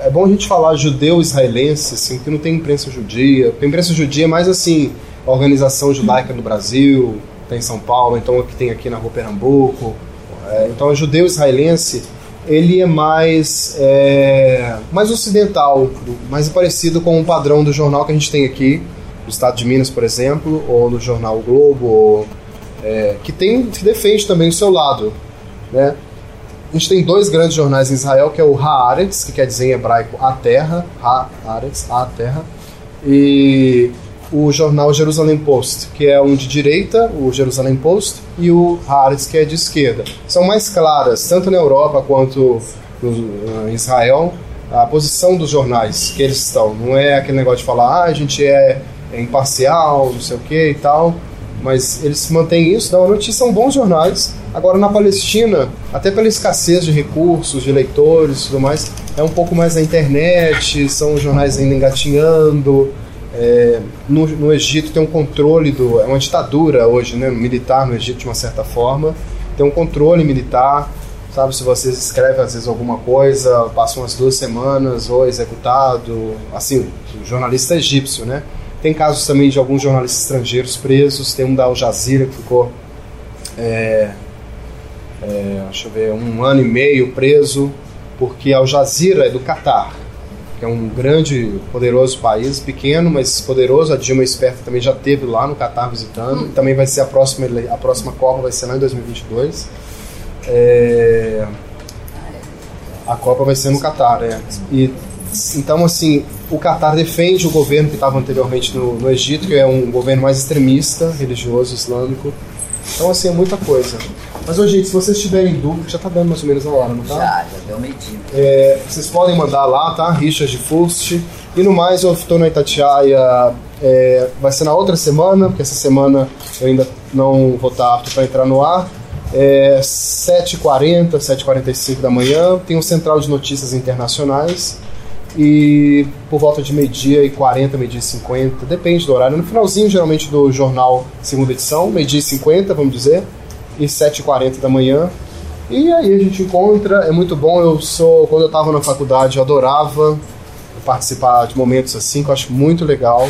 Speaker 3: é bom a gente falar judeu-israelense, assim, que não tem imprensa judia. A imprensa judia mais assim, a organização judaica no Brasil, tem em São Paulo, então que tem aqui na Rua Pernambuco. É, então, o judeu-israelense ele é mais, é, mais ocidental, mais parecido com o padrão do jornal que a gente tem aqui, do Estado de Minas, por exemplo, ou do jornal o Globo, ou, é, que tem que defende também o seu lado, né? A gente tem dois grandes jornais em Israel, que é o Haaretz, que quer dizer em hebraico a terra, Haaretz, a terra, e o jornal Jerusalem Post, que é um de direita, o Jerusalem Post, e o Haaretz, que é de esquerda. São mais claras, tanto na Europa quanto em Israel, a posição dos jornais que eles estão. Não é aquele negócio de falar, ah, a gente é, é imparcial, não sei o que e tal, mas eles mantêm isso, dão a notícia, são bons jornais. Agora, na Palestina, até pela escassez de recursos, de leitores e tudo mais, é um pouco mais na internet, são jornais ainda engatinhando, é, no, no, Egito tem um controle do. É uma ditadura hoje, né? Militar no Egito, de uma certa forma. Tem um controle militar. Sabe, se vocês escrevem às vezes alguma coisa, passam umas duas semanas ou é executado. Assim, jornalista egípcio, né? Tem casos também de alguns jornalistas estrangeiros presos. Tem um da Al Jazeera que ficou. É, é, deixa eu ver, um ano e meio preso, porque Al Jazeera é do Catar que é um grande, poderoso país, pequeno, mas poderoso. A Dilma Esperta também já teve lá no Catar visitando. Hum. Também vai ser a próxima, a próxima Copa, vai ser lá em 2022. É... A Copa vai ser no Catar, é. E, então, assim, o Catar defende o governo que estava anteriormente no, no Egito, que é um governo mais extremista, religioso, islâmico. Então, assim, é muita coisa. Mas, ô, gente, se vocês tiverem dúvida, já tá dando mais ou menos a hora, não tá?
Speaker 2: Já, já deu meio
Speaker 3: é, Vocês podem mandar lá, tá? Richard Fust. E no mais, eu estou na Itatiaia. É, vai ser na outra semana, porque essa semana eu ainda não vou estar apto para entrar no ar. É, 7h40, 7h45 da manhã, tem um central de notícias internacionais. E por volta de meio-dia e 40, meio-dia e 50, depende do horário. No finalzinho, geralmente, do jornal segunda edição, meio-dia e 50, vamos dizer e 7h40 da manhã. E aí a gente encontra, é muito bom. Eu sou, quando eu estava na faculdade, eu adorava participar de momentos assim, que eu acho muito legal.